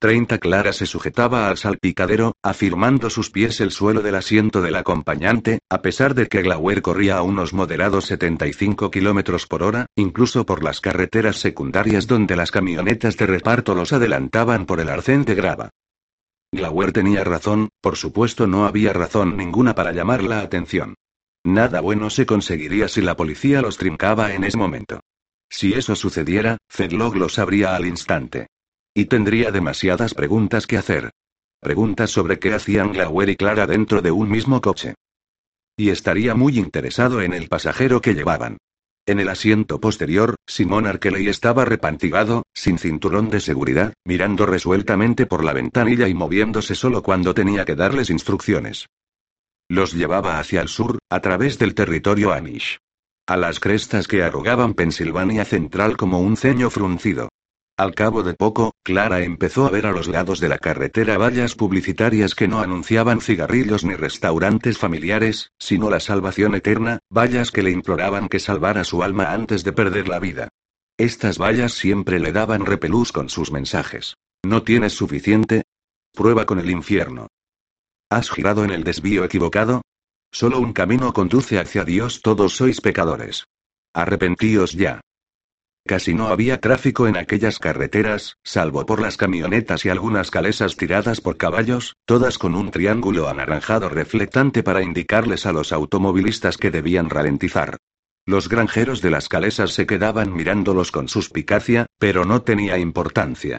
30 Clara se sujetaba al salpicadero, afirmando sus pies el suelo del asiento del acompañante, a pesar de que Glauer corría a unos moderados 75 kilómetros por hora, incluso por las carreteras secundarias donde las camionetas de reparto los adelantaban por el arcén de grava. Glauer tenía razón, por supuesto no había razón ninguna para llamar la atención. Nada bueno se conseguiría si la policía los trincaba en ese momento. Si eso sucediera, Fedlog lo sabría al instante. Y tendría demasiadas preguntas que hacer. Preguntas sobre qué hacían Glauer y Clara dentro de un mismo coche. Y estaría muy interesado en el pasajero que llevaban. En el asiento posterior, Simón Arkeley estaba repantigado, sin cinturón de seguridad, mirando resueltamente por la ventanilla y moviéndose solo cuando tenía que darles instrucciones. Los llevaba hacia el sur, a través del territorio Amish. A las crestas que arrugaban Pensilvania Central como un ceño fruncido. Al cabo de poco, Clara empezó a ver a los lados de la carretera vallas publicitarias que no anunciaban cigarrillos ni restaurantes familiares, sino la salvación eterna, vallas que le imploraban que salvara su alma antes de perder la vida. Estas vallas siempre le daban repelús con sus mensajes. ¿No tienes suficiente? Prueba con el infierno. ¿Has girado en el desvío equivocado? Solo un camino conduce hacia Dios, todos sois pecadores. Arrepentíos ya. Casi no había tráfico en aquellas carreteras, salvo por las camionetas y algunas calesas tiradas por caballos, todas con un triángulo anaranjado reflectante para indicarles a los automovilistas que debían ralentizar. Los granjeros de las calesas se quedaban mirándolos con suspicacia, pero no tenía importancia.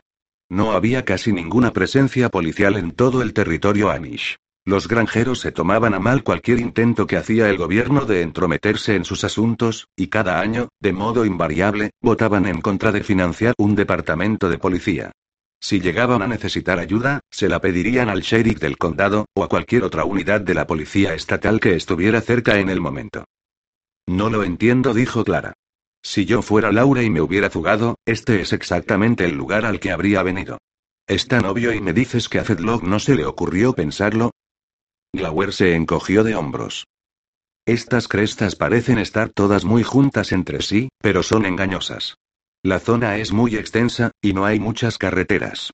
No había casi ninguna presencia policial en todo el territorio Amish. Los granjeros se tomaban a mal cualquier intento que hacía el gobierno de entrometerse en sus asuntos, y cada año, de modo invariable, votaban en contra de financiar un departamento de policía. Si llegaban a necesitar ayuda, se la pedirían al sheriff del condado, o a cualquier otra unidad de la policía estatal que estuviera cerca en el momento. No lo entiendo, dijo Clara. Si yo fuera Laura y me hubiera fugado, este es exactamente el lugar al que habría venido. Es tan obvio y me dices que a Fedlock no se le ocurrió pensarlo, Glauer se encogió de hombros. Estas crestas parecen estar todas muy juntas entre sí, pero son engañosas. La zona es muy extensa, y no hay muchas carreteras.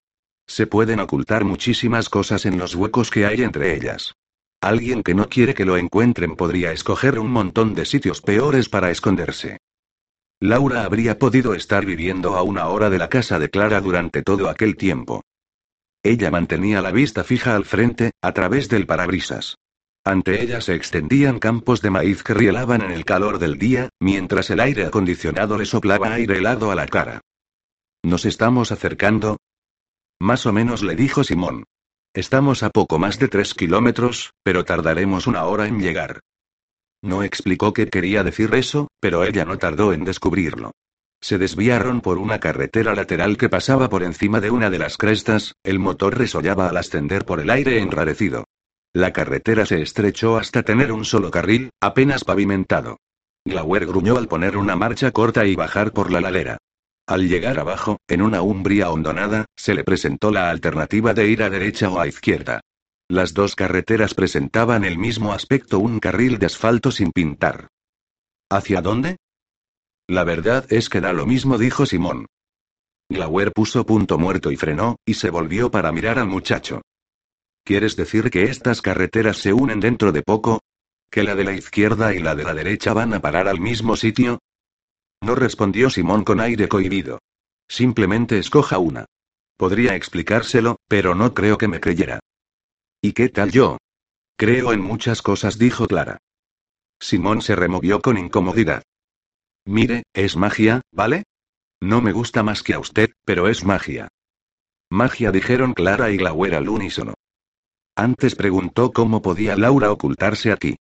Se pueden ocultar muchísimas cosas en los huecos que hay entre ellas. Alguien que no quiere que lo encuentren podría escoger un montón de sitios peores para esconderse. Laura habría podido estar viviendo a una hora de la casa de Clara durante todo aquel tiempo. Ella mantenía la vista fija al frente, a través del parabrisas. Ante ella se extendían campos de maíz que rielaban en el calor del día, mientras el aire acondicionado le soplaba aire helado a la cara. ¿Nos estamos acercando? Más o menos le dijo Simón. Estamos a poco más de tres kilómetros, pero tardaremos una hora en llegar. No explicó qué quería decir eso, pero ella no tardó en descubrirlo. Se desviaron por una carretera lateral que pasaba por encima de una de las crestas, el motor resollaba al ascender por el aire enrarecido. La carretera se estrechó hasta tener un solo carril, apenas pavimentado. Glauer gruñó al poner una marcha corta y bajar por la ladera. Al llegar abajo, en una umbría hondonada, se le presentó la alternativa de ir a derecha o a izquierda. Las dos carreteras presentaban el mismo aspecto, un carril de asfalto sin pintar. ¿Hacia dónde? La verdad es que da lo mismo, dijo Simón. Glauer puso punto muerto y frenó, y se volvió para mirar al muchacho. ¿Quieres decir que estas carreteras se unen dentro de poco? ¿Que la de la izquierda y la de la derecha van a parar al mismo sitio? No respondió Simón con aire cohibido. Simplemente escoja una. Podría explicárselo, pero no creo que me creyera. ¿Y qué tal yo? Creo en muchas cosas, dijo Clara. Simón se removió con incomodidad. Mire, es magia, ¿vale? No me gusta más que a usted, pero es magia. Magia dijeron Clara y Glauer al unísono. Antes preguntó cómo podía Laura ocultarse aquí.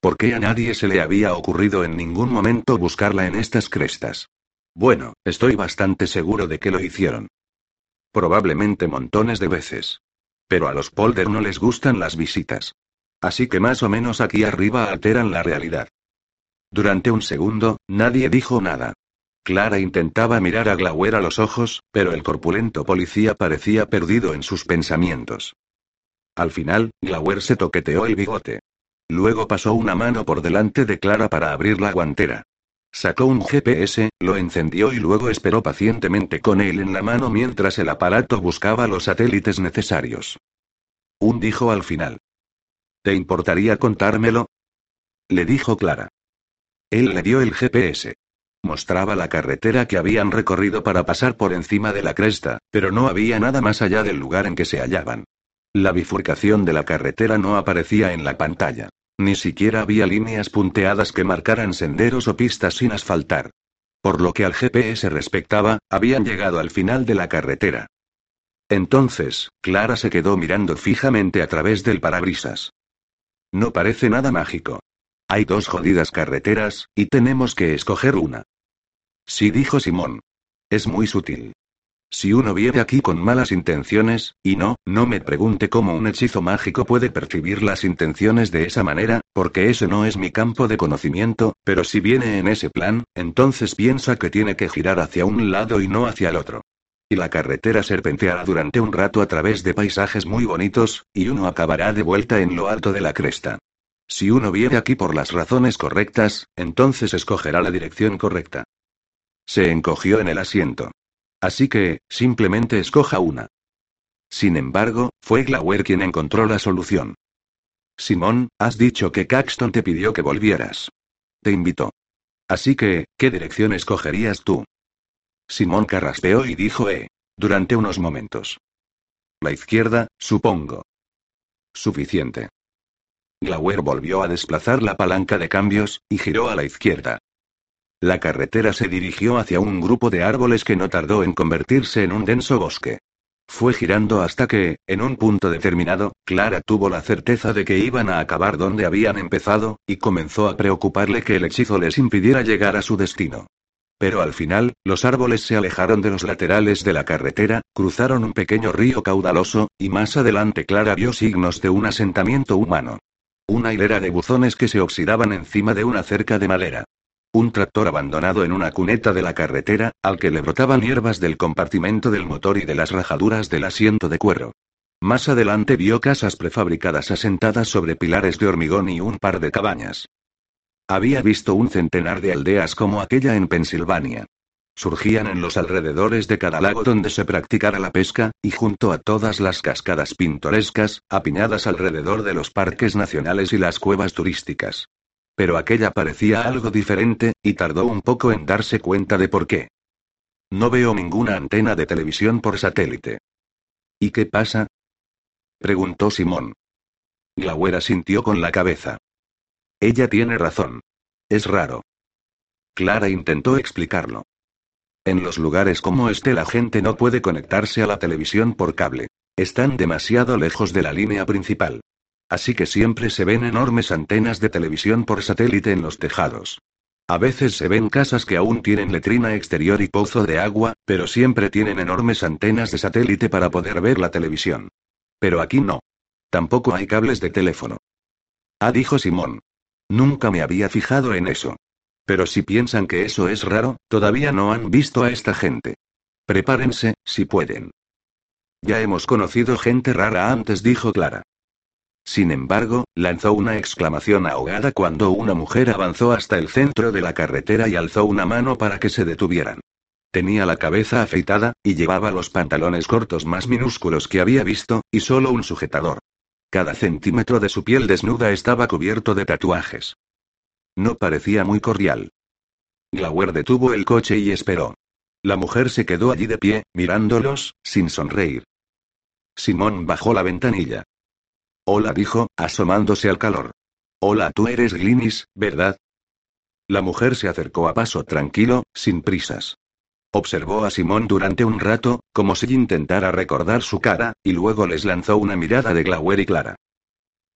¿Por qué a nadie se le había ocurrido en ningún momento buscarla en estas crestas? Bueno, estoy bastante seguro de que lo hicieron. Probablemente montones de veces. Pero a los Polder no les gustan las visitas. Así que más o menos aquí arriba alteran la realidad. Durante un segundo, nadie dijo nada. Clara intentaba mirar a Glauer a los ojos, pero el corpulento policía parecía perdido en sus pensamientos. Al final, Glauer se toqueteó el bigote. Luego pasó una mano por delante de Clara para abrir la guantera. Sacó un GPS, lo encendió y luego esperó pacientemente con él en la mano mientras el aparato buscaba los satélites necesarios. Un dijo al final. ¿Te importaría contármelo? Le dijo Clara. Él le dio el GPS. Mostraba la carretera que habían recorrido para pasar por encima de la cresta, pero no había nada más allá del lugar en que se hallaban. La bifurcación de la carretera no aparecía en la pantalla. Ni siquiera había líneas punteadas que marcaran senderos o pistas sin asfaltar. Por lo que al GPS respectaba, habían llegado al final de la carretera. Entonces, Clara se quedó mirando fijamente a través del parabrisas. No parece nada mágico. Hay dos jodidas carreteras, y tenemos que escoger una. Sí dijo Simón. Es muy sutil. Si uno viene aquí con malas intenciones, y no, no me pregunte cómo un hechizo mágico puede percibir las intenciones de esa manera, porque ese no es mi campo de conocimiento, pero si viene en ese plan, entonces piensa que tiene que girar hacia un lado y no hacia el otro. Y la carretera serpenteará durante un rato a través de paisajes muy bonitos, y uno acabará de vuelta en lo alto de la cresta. Si uno viene aquí por las razones correctas, entonces escogerá la dirección correcta. Se encogió en el asiento. Así que, simplemente escoja una. Sin embargo, fue Glauer quien encontró la solución. Simón, has dicho que Caxton te pidió que volvieras. Te invitó. Así que, ¿qué dirección escogerías tú? Simón carraspeó y dijo eh. Durante unos momentos. La izquierda, supongo. Suficiente. Glauer volvió a desplazar la palanca de cambios, y giró a la izquierda. La carretera se dirigió hacia un grupo de árboles que no tardó en convertirse en un denso bosque. Fue girando hasta que, en un punto determinado, Clara tuvo la certeza de que iban a acabar donde habían empezado, y comenzó a preocuparle que el hechizo les impidiera llegar a su destino. Pero al final, los árboles se alejaron de los laterales de la carretera, cruzaron un pequeño río caudaloso, y más adelante Clara vio signos de un asentamiento humano. Una hilera de buzones que se oxidaban encima de una cerca de madera. Un tractor abandonado en una cuneta de la carretera, al que le brotaban hierbas del compartimento del motor y de las rajaduras del asiento de cuero. Más adelante vio casas prefabricadas asentadas sobre pilares de hormigón y un par de cabañas. Había visto un centenar de aldeas como aquella en Pensilvania. Surgían en los alrededores de cada lago donde se practicara la pesca, y junto a todas las cascadas pintorescas, apiñadas alrededor de los parques nacionales y las cuevas turísticas. Pero aquella parecía algo diferente, y tardó un poco en darse cuenta de por qué. No veo ninguna antena de televisión por satélite. ¿Y qué pasa? preguntó Simón. Glauera sintió con la cabeza. Ella tiene razón. Es raro. Clara intentó explicarlo. En los lugares como este la gente no puede conectarse a la televisión por cable. Están demasiado lejos de la línea principal. Así que siempre se ven enormes antenas de televisión por satélite en los tejados. A veces se ven casas que aún tienen letrina exterior y pozo de agua, pero siempre tienen enormes antenas de satélite para poder ver la televisión. Pero aquí no. Tampoco hay cables de teléfono. Ah, dijo Simón. Nunca me había fijado en eso. Pero si piensan que eso es raro, todavía no han visto a esta gente. Prepárense, si pueden. Ya hemos conocido gente rara antes, dijo Clara. Sin embargo, lanzó una exclamación ahogada cuando una mujer avanzó hasta el centro de la carretera y alzó una mano para que se detuvieran. Tenía la cabeza afeitada, y llevaba los pantalones cortos más minúsculos que había visto, y solo un sujetador. Cada centímetro de su piel desnuda estaba cubierto de tatuajes. No parecía muy cordial. Glauer detuvo el coche y esperó. La mujer se quedó allí de pie, mirándolos, sin sonreír. Simón bajó la ventanilla. Hola, dijo, asomándose al calor. Hola, tú eres Glinis, ¿verdad? La mujer se acercó a paso tranquilo, sin prisas. Observó a Simón durante un rato, como si intentara recordar su cara, y luego les lanzó una mirada de Glauer y Clara.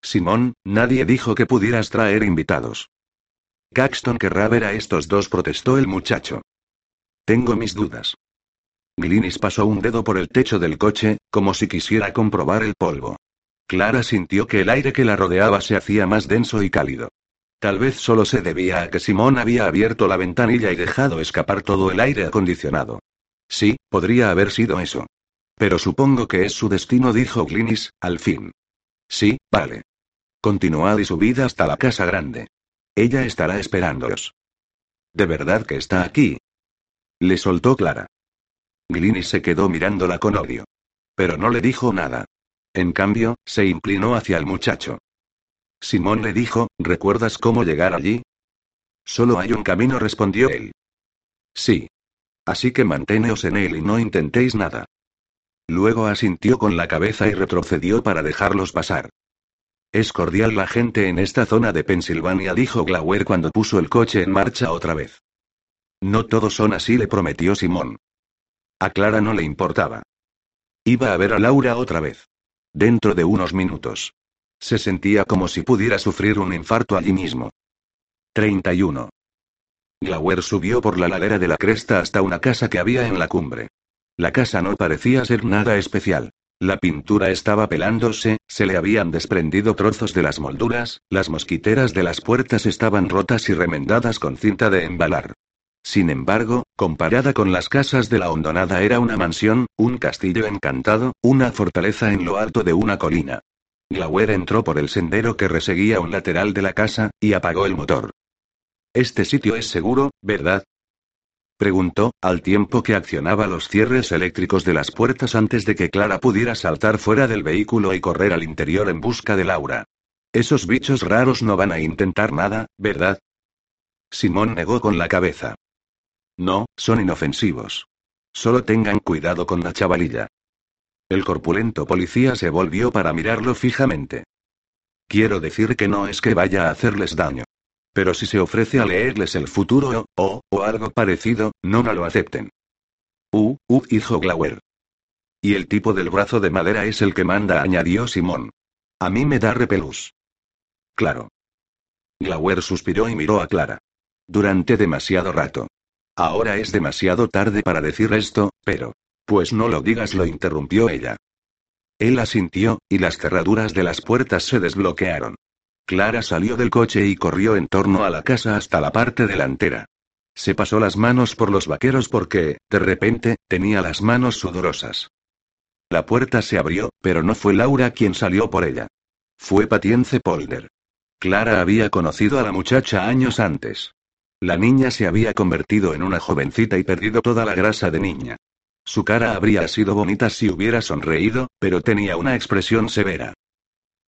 Simón, nadie dijo que pudieras traer invitados. Caxton querrá ver a estos dos, protestó el muchacho. Tengo mis dudas. Glinis pasó un dedo por el techo del coche, como si quisiera comprobar el polvo. Clara sintió que el aire que la rodeaba se hacía más denso y cálido. Tal vez solo se debía a que Simón había abierto la ventanilla y dejado escapar todo el aire acondicionado. Sí, podría haber sido eso. Pero supongo que es su destino, dijo Glinis, al fin. Sí, vale. Continuad y subid hasta la casa grande. Ella estará esperándoos. ¿De verdad que está aquí? Le soltó Clara. Glinis se quedó mirándola con odio. Pero no le dijo nada. En cambio, se inclinó hacia el muchacho. Simón le dijo, ¿recuerdas cómo llegar allí? Solo hay un camino, respondió él. Sí. Así que manténeos en él y no intentéis nada. Luego asintió con la cabeza y retrocedió para dejarlos pasar. Es cordial la gente en esta zona de Pensilvania, dijo Glauer cuando puso el coche en marcha otra vez. No todos son así, le prometió Simón. A Clara no le importaba. Iba a ver a Laura otra vez. Dentro de unos minutos. Se sentía como si pudiera sufrir un infarto allí mismo. 31. Glauer subió por la ladera de la cresta hasta una casa que había en la cumbre. La casa no parecía ser nada especial. La pintura estaba pelándose, se le habían desprendido trozos de las molduras, las mosquiteras de las puertas estaban rotas y remendadas con cinta de embalar. Sin embargo, comparada con las casas de la hondonada era una mansión, un castillo encantado, una fortaleza en lo alto de una colina. Glauer entró por el sendero que reseguía un lateral de la casa, y apagó el motor. Este sitio es seguro, ¿verdad? Preguntó, al tiempo que accionaba los cierres eléctricos de las puertas antes de que Clara pudiera saltar fuera del vehículo y correr al interior en busca de Laura. Esos bichos raros no van a intentar nada, ¿verdad? Simón negó con la cabeza. No, son inofensivos. Solo tengan cuidado con la chavalilla. El corpulento policía se volvió para mirarlo fijamente. Quiero decir que no es que vaya a hacerles daño. Pero si se ofrece a leerles el futuro o, o, algo parecido, no no lo acepten. Uh, uh, hijo Glauer. Y el tipo del brazo de madera es el que manda, añadió Simón. A mí me da repelús. Claro. Glauer suspiró y miró a Clara. Durante demasiado rato. Ahora es demasiado tarde para decir esto, pero... Pues no lo digas, lo interrumpió ella. Él asintió, y las cerraduras de las puertas se desbloquearon. Clara salió del coche y corrió en torno a la casa hasta la parte delantera. Se pasó las manos por los vaqueros porque, de repente, tenía las manos sudorosas. La puerta se abrió, pero no fue Laura quien salió por ella. Fue Patience Polder. Clara había conocido a la muchacha años antes. La niña se había convertido en una jovencita y perdido toda la grasa de niña. Su cara habría sido bonita si hubiera sonreído, pero tenía una expresión severa.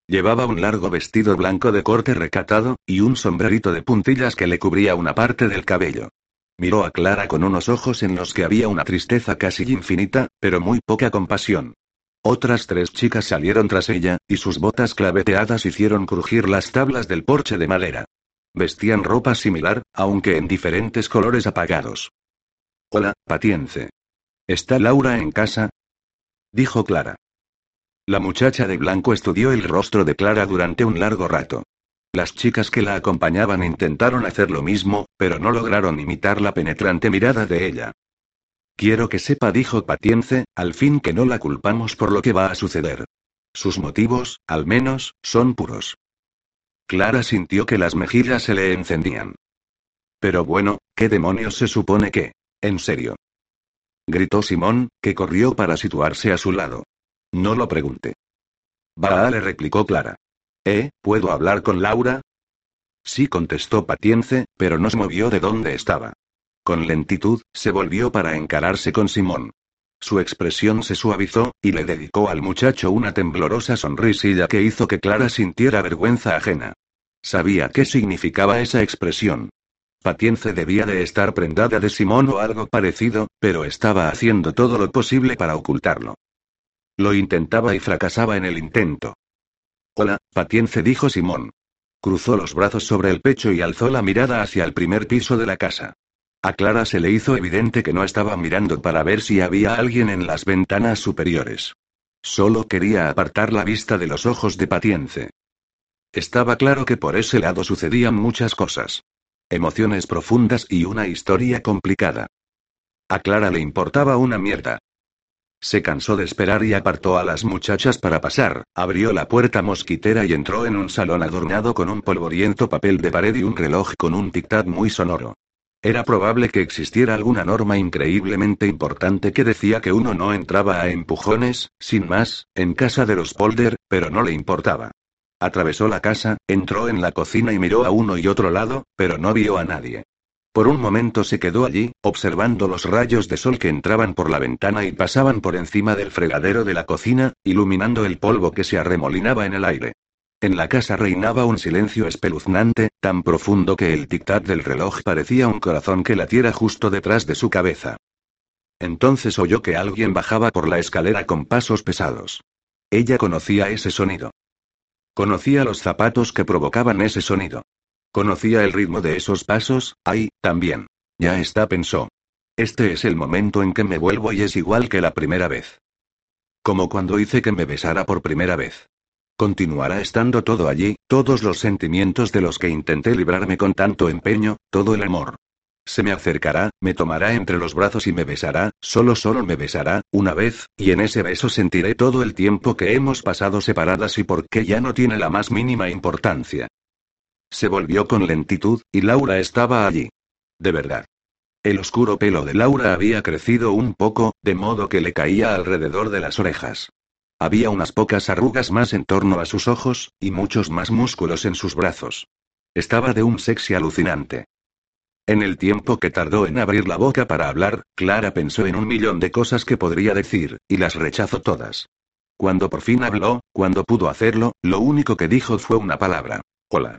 Llevaba un largo vestido blanco de corte recatado, y un sombrerito de puntillas que le cubría una parte del cabello. Miró a Clara con unos ojos en los que había una tristeza casi infinita, pero muy poca compasión. Otras tres chicas salieron tras ella, y sus botas claveteadas hicieron crujir las tablas del porche de madera. Vestían ropa similar, aunque en diferentes colores apagados. Hola, Patience. ¿Está Laura en casa? Dijo Clara. La muchacha de blanco estudió el rostro de Clara durante un largo rato. Las chicas que la acompañaban intentaron hacer lo mismo, pero no lograron imitar la penetrante mirada de ella. Quiero que sepa, dijo Patience, al fin que no la culpamos por lo que va a suceder. Sus motivos, al menos, son puros. Clara sintió que las mejillas se le encendían. Pero bueno, ¿qué demonios se supone que? En serio. Gritó Simón, que corrió para situarse a su lado. No lo pregunte. Va, le replicó Clara. ¿Eh? ¿Puedo hablar con Laura? Sí, contestó Patience, pero no se movió de donde estaba. Con lentitud, se volvió para encararse con Simón. Su expresión se suavizó, y le dedicó al muchacho una temblorosa sonrisilla que hizo que Clara sintiera vergüenza ajena. Sabía qué significaba esa expresión. Patience debía de estar prendada de Simón o algo parecido, pero estaba haciendo todo lo posible para ocultarlo. Lo intentaba y fracasaba en el intento. Hola, Patience dijo Simón. Cruzó los brazos sobre el pecho y alzó la mirada hacia el primer piso de la casa. A Clara se le hizo evidente que no estaba mirando para ver si había alguien en las ventanas superiores. Solo quería apartar la vista de los ojos de Patience. Estaba claro que por ese lado sucedían muchas cosas. Emociones profundas y una historia complicada. A Clara le importaba una mierda. Se cansó de esperar y apartó a las muchachas para pasar, abrió la puerta mosquitera y entró en un salón adornado con un polvoriento papel de pared y un reloj con un tic-tac muy sonoro. Era probable que existiera alguna norma increíblemente importante que decía que uno no entraba a empujones, sin más, en casa de los Polder, pero no le importaba. Atravesó la casa, entró en la cocina y miró a uno y otro lado, pero no vio a nadie. Por un momento se quedó allí, observando los rayos de sol que entraban por la ventana y pasaban por encima del fregadero de la cocina, iluminando el polvo que se arremolinaba en el aire. En la casa reinaba un silencio espeluznante, tan profundo que el tic-tac del reloj parecía un corazón que latiera justo detrás de su cabeza. Entonces oyó que alguien bajaba por la escalera con pasos pesados. Ella conocía ese sonido. Conocía los zapatos que provocaban ese sonido. Conocía el ritmo de esos pasos, ay, también. Ya está, pensó. Este es el momento en que me vuelvo y es igual que la primera vez. Como cuando hice que me besara por primera vez. Continuará estando todo allí, todos los sentimientos de los que intenté librarme con tanto empeño, todo el amor. Se me acercará, me tomará entre los brazos y me besará, solo solo me besará, una vez, y en ese beso sentiré todo el tiempo que hemos pasado separadas y por qué ya no tiene la más mínima importancia. Se volvió con lentitud, y Laura estaba allí. De verdad. El oscuro pelo de Laura había crecido un poco, de modo que le caía alrededor de las orejas. Había unas pocas arrugas más en torno a sus ojos, y muchos más músculos en sus brazos. Estaba de un sexy alucinante. En el tiempo que tardó en abrir la boca para hablar, Clara pensó en un millón de cosas que podría decir, y las rechazó todas. Cuando por fin habló, cuando pudo hacerlo, lo único que dijo fue una palabra. Hola.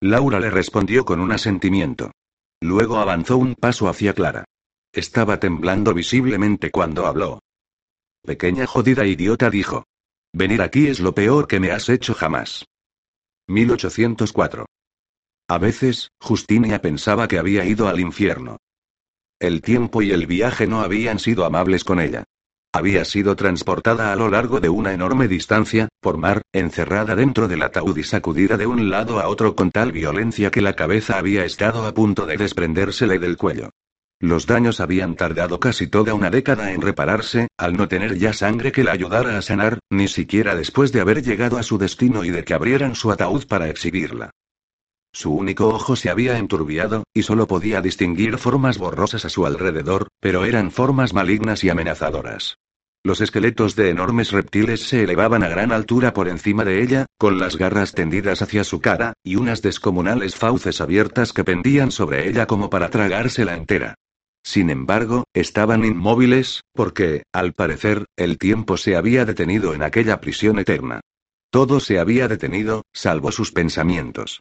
Laura le respondió con un asentimiento. Luego avanzó un paso hacia Clara. Estaba temblando visiblemente cuando habló. Pequeña jodida idiota dijo. Venir aquí es lo peor que me has hecho jamás. 1804. A veces, Justinia pensaba que había ido al infierno. El tiempo y el viaje no habían sido amables con ella. Había sido transportada a lo largo de una enorme distancia, por mar, encerrada dentro del ataúd y sacudida de un lado a otro con tal violencia que la cabeza había estado a punto de desprendérsele del cuello. Los daños habían tardado casi toda una década en repararse, al no tener ya sangre que la ayudara a sanar, ni siquiera después de haber llegado a su destino y de que abrieran su ataúd para exhibirla. Su único ojo se había enturbiado, y solo podía distinguir formas borrosas a su alrededor, pero eran formas malignas y amenazadoras. Los esqueletos de enormes reptiles se elevaban a gran altura por encima de ella, con las garras tendidas hacia su cara, y unas descomunales fauces abiertas que pendían sobre ella como para tragársela entera. Sin embargo, estaban inmóviles, porque, al parecer, el tiempo se había detenido en aquella prisión eterna. Todo se había detenido, salvo sus pensamientos.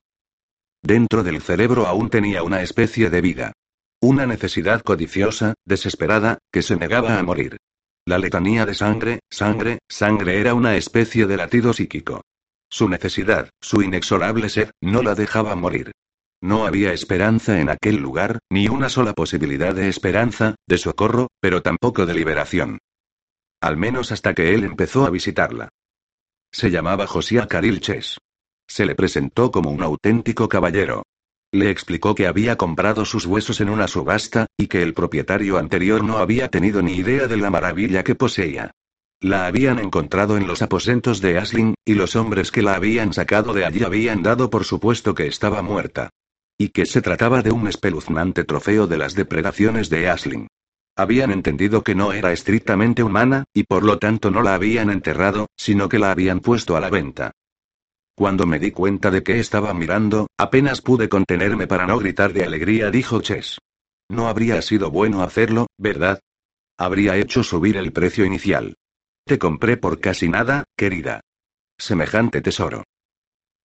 Dentro del cerebro aún tenía una especie de vida. Una necesidad codiciosa, desesperada, que se negaba a morir. La letanía de sangre, sangre, sangre era una especie de latido psíquico. Su necesidad, su inexorable sed, no la dejaba morir. No había esperanza en aquel lugar, ni una sola posibilidad de esperanza, de socorro, pero tampoco de liberación. Al menos hasta que él empezó a visitarla. Se llamaba Josía Carilches. Se le presentó como un auténtico caballero. Le explicó que había comprado sus huesos en una subasta, y que el propietario anterior no había tenido ni idea de la maravilla que poseía. La habían encontrado en los aposentos de Asling, y los hombres que la habían sacado de allí habían dado por supuesto que estaba muerta. Y que se trataba de un espeluznante trofeo de las depredaciones de Asling. Habían entendido que no era estrictamente humana, y por lo tanto no la habían enterrado, sino que la habían puesto a la venta. Cuando me di cuenta de que estaba mirando, apenas pude contenerme para no gritar de alegría, dijo Chess. No habría sido bueno hacerlo, ¿verdad? Habría hecho subir el precio inicial. Te compré por casi nada, querida. Semejante tesoro.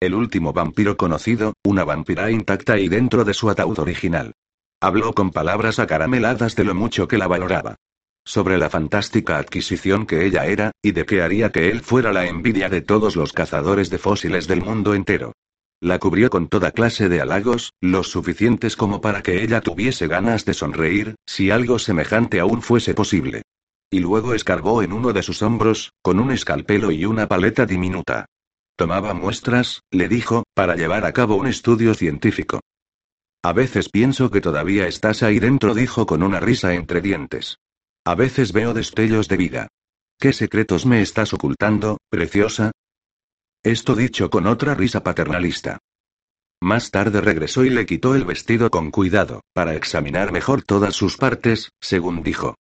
El último vampiro conocido, una vampira intacta y dentro de su ataúd original. Habló con palabras acarameladas de lo mucho que la valoraba sobre la fantástica adquisición que ella era, y de que haría que él fuera la envidia de todos los cazadores de fósiles del mundo entero. La cubrió con toda clase de halagos, los suficientes como para que ella tuviese ganas de sonreír, si algo semejante aún fuese posible. Y luego escarbó en uno de sus hombros, con un escalpelo y una paleta diminuta. Tomaba muestras, le dijo, para llevar a cabo un estudio científico. A veces pienso que todavía estás ahí dentro, dijo con una risa entre dientes. A veces veo destellos de vida. ¿Qué secretos me estás ocultando, preciosa? Esto dicho con otra risa paternalista. Más tarde regresó y le quitó el vestido con cuidado, para examinar mejor todas sus partes, según dijo.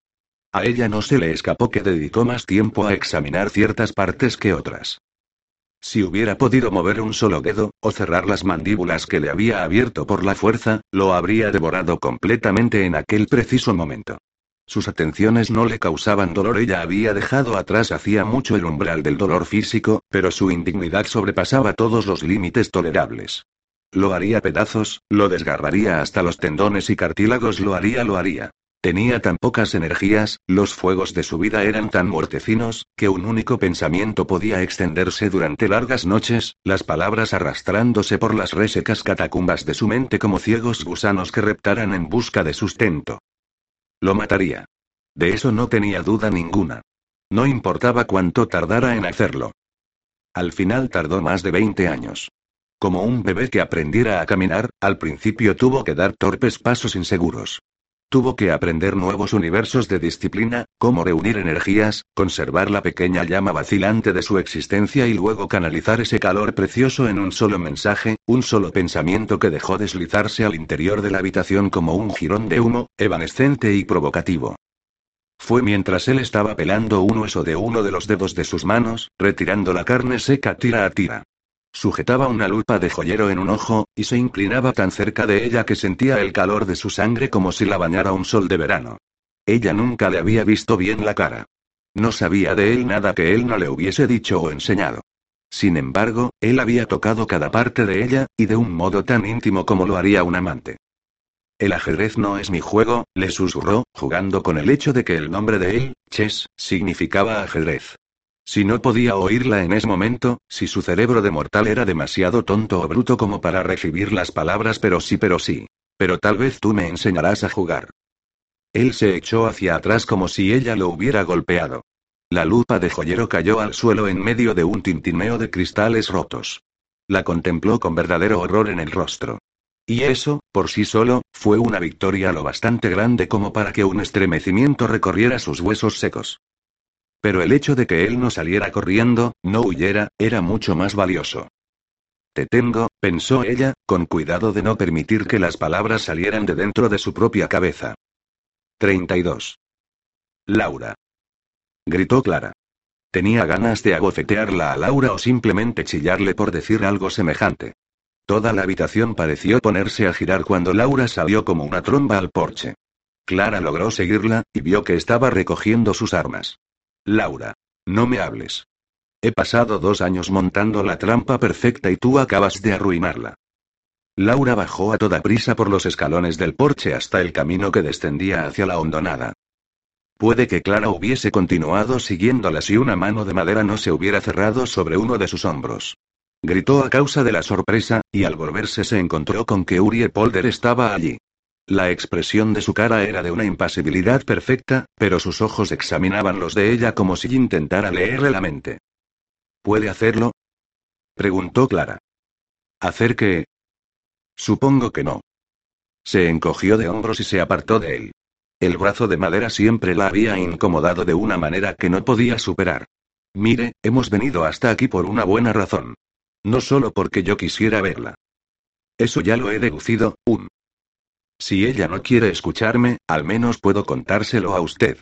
A ella no se le escapó que dedicó más tiempo a examinar ciertas partes que otras. Si hubiera podido mover un solo dedo, o cerrar las mandíbulas que le había abierto por la fuerza, lo habría devorado completamente en aquel preciso momento. Sus atenciones no le causaban dolor, ella había dejado atrás hacía mucho el umbral del dolor físico, pero su indignidad sobrepasaba todos los límites tolerables. Lo haría pedazos, lo desgarraría hasta los tendones y cartílagos, lo haría, lo haría. Tenía tan pocas energías, los fuegos de su vida eran tan muertecinos, que un único pensamiento podía extenderse durante largas noches, las palabras arrastrándose por las resecas catacumbas de su mente como ciegos gusanos que reptaran en busca de sustento. Lo mataría. De eso no tenía duda ninguna. No importaba cuánto tardara en hacerlo. Al final tardó más de 20 años. Como un bebé que aprendiera a caminar, al principio tuvo que dar torpes pasos inseguros. Tuvo que aprender nuevos universos de disciplina, cómo reunir energías, conservar la pequeña llama vacilante de su existencia y luego canalizar ese calor precioso en un solo mensaje, un solo pensamiento que dejó deslizarse al interior de la habitación como un jirón de humo, evanescente y provocativo. Fue mientras él estaba pelando un hueso de uno de los dedos de sus manos, retirando la carne seca tira a tira. Sujetaba una lupa de joyero en un ojo, y se inclinaba tan cerca de ella que sentía el calor de su sangre como si la bañara un sol de verano. Ella nunca le había visto bien la cara. No sabía de él nada que él no le hubiese dicho o enseñado. Sin embargo, él había tocado cada parte de ella, y de un modo tan íntimo como lo haría un amante. El ajedrez no es mi juego, le susurró, jugando con el hecho de que el nombre de él, Chess, significaba ajedrez. Si no podía oírla en ese momento, si su cerebro de mortal era demasiado tonto o bruto como para recibir las palabras pero sí pero sí. Pero tal vez tú me enseñarás a jugar. Él se echó hacia atrás como si ella lo hubiera golpeado. La lupa de joyero cayó al suelo en medio de un tintineo de cristales rotos. La contempló con verdadero horror en el rostro. Y eso, por sí solo, fue una victoria lo bastante grande como para que un estremecimiento recorriera sus huesos secos. Pero el hecho de que él no saliera corriendo, no huyera, era mucho más valioso. Te tengo, pensó ella, con cuidado de no permitir que las palabras salieran de dentro de su propia cabeza. 32. Laura. Gritó Clara. Tenía ganas de agofetearla a Laura o simplemente chillarle por decir algo semejante. Toda la habitación pareció ponerse a girar cuando Laura salió como una tromba al porche. Clara logró seguirla, y vio que estaba recogiendo sus armas. Laura. No me hables. He pasado dos años montando la trampa perfecta y tú acabas de arruinarla. Laura bajó a toda prisa por los escalones del porche hasta el camino que descendía hacia la hondonada. Puede que Clara hubiese continuado siguiéndola si una mano de madera no se hubiera cerrado sobre uno de sus hombros. Gritó a causa de la sorpresa, y al volverse se encontró con que Uriel Polder estaba allí. La expresión de su cara era de una impasibilidad perfecta, pero sus ojos examinaban los de ella como si intentara leerle la mente. ¿Puede hacerlo? preguntó Clara. ¿Hacer qué? Supongo que no. Se encogió de hombros y se apartó de él. El brazo de madera siempre la había incomodado de una manera que no podía superar. Mire, hemos venido hasta aquí por una buena razón. No solo porque yo quisiera verla. Eso ya lo he deducido, un. Si ella no quiere escucharme, al menos puedo contárselo a usted.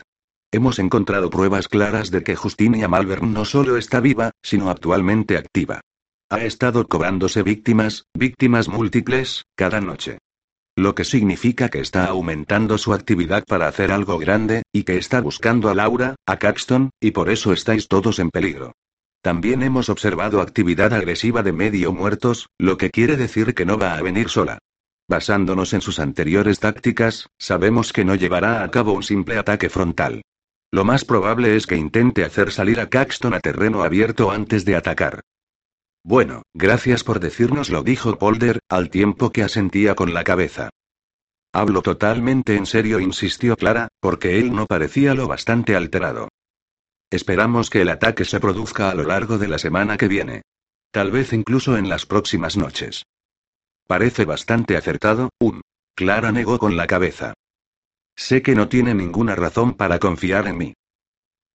Hemos encontrado pruebas claras de que Justinia Malvern no solo está viva, sino actualmente activa. Ha estado cobrándose víctimas, víctimas múltiples, cada noche. Lo que significa que está aumentando su actividad para hacer algo grande, y que está buscando a Laura, a Caxton, y por eso estáis todos en peligro. También hemos observado actividad agresiva de medio muertos, lo que quiere decir que no va a venir sola. Basándonos en sus anteriores tácticas, sabemos que no llevará a cabo un simple ataque frontal. Lo más probable es que intente hacer salir a Caxton a terreno abierto antes de atacar. Bueno, gracias por decírnoslo, dijo Polder, al tiempo que asentía con la cabeza. Hablo totalmente en serio, insistió Clara, porque él no parecía lo bastante alterado. Esperamos que el ataque se produzca a lo largo de la semana que viene. Tal vez incluso en las próximas noches. Parece bastante acertado, un. Clara negó con la cabeza. Sé que no tiene ninguna razón para confiar en mí.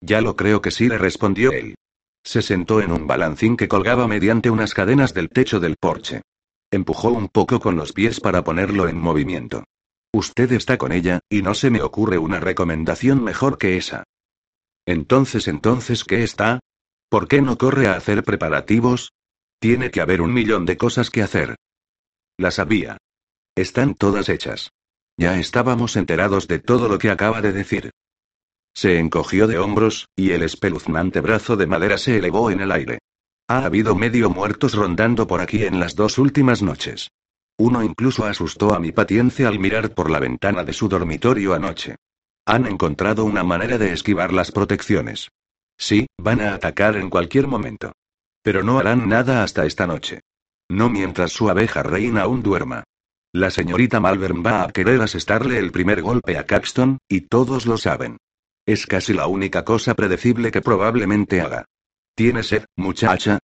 Ya lo creo que sí, le respondió él. Se sentó en un balancín que colgaba mediante unas cadenas del techo del porche. Empujó un poco con los pies para ponerlo en movimiento. Usted está con ella, y no se me ocurre una recomendación mejor que esa. Entonces, entonces, ¿qué está? ¿Por qué no corre a hacer preparativos? Tiene que haber un millón de cosas que hacer. Las había. Están todas hechas. Ya estábamos enterados de todo lo que acaba de decir. Se encogió de hombros, y el espeluznante brazo de madera se elevó en el aire. Ha habido medio muertos rondando por aquí en las dos últimas noches. Uno incluso asustó a mi paciencia al mirar por la ventana de su dormitorio anoche. Han encontrado una manera de esquivar las protecciones. Sí, van a atacar en cualquier momento. Pero no harán nada hasta esta noche. No mientras su abeja reina aún duerma. La señorita Malvern va a querer asestarle el primer golpe a Caxton, y todos lo saben. Es casi la única cosa predecible que probablemente haga. ¿Tiene sed, muchacha?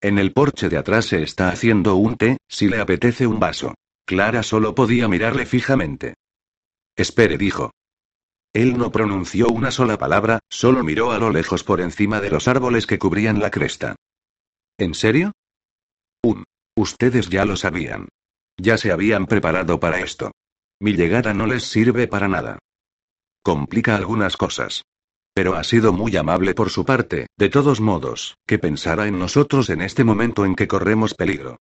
En el porche de atrás se está haciendo un té, si le apetece un vaso. Clara solo podía mirarle fijamente. Espere, dijo. Él no pronunció una sola palabra, solo miró a lo lejos por encima de los árboles que cubrían la cresta. ¿En serio? Un. Ustedes ya lo sabían. Ya se habían preparado para esto. Mi llegada no les sirve para nada. Complica algunas cosas. Pero ha sido muy amable por su parte, de todos modos, que pensara en nosotros en este momento en que corremos peligro.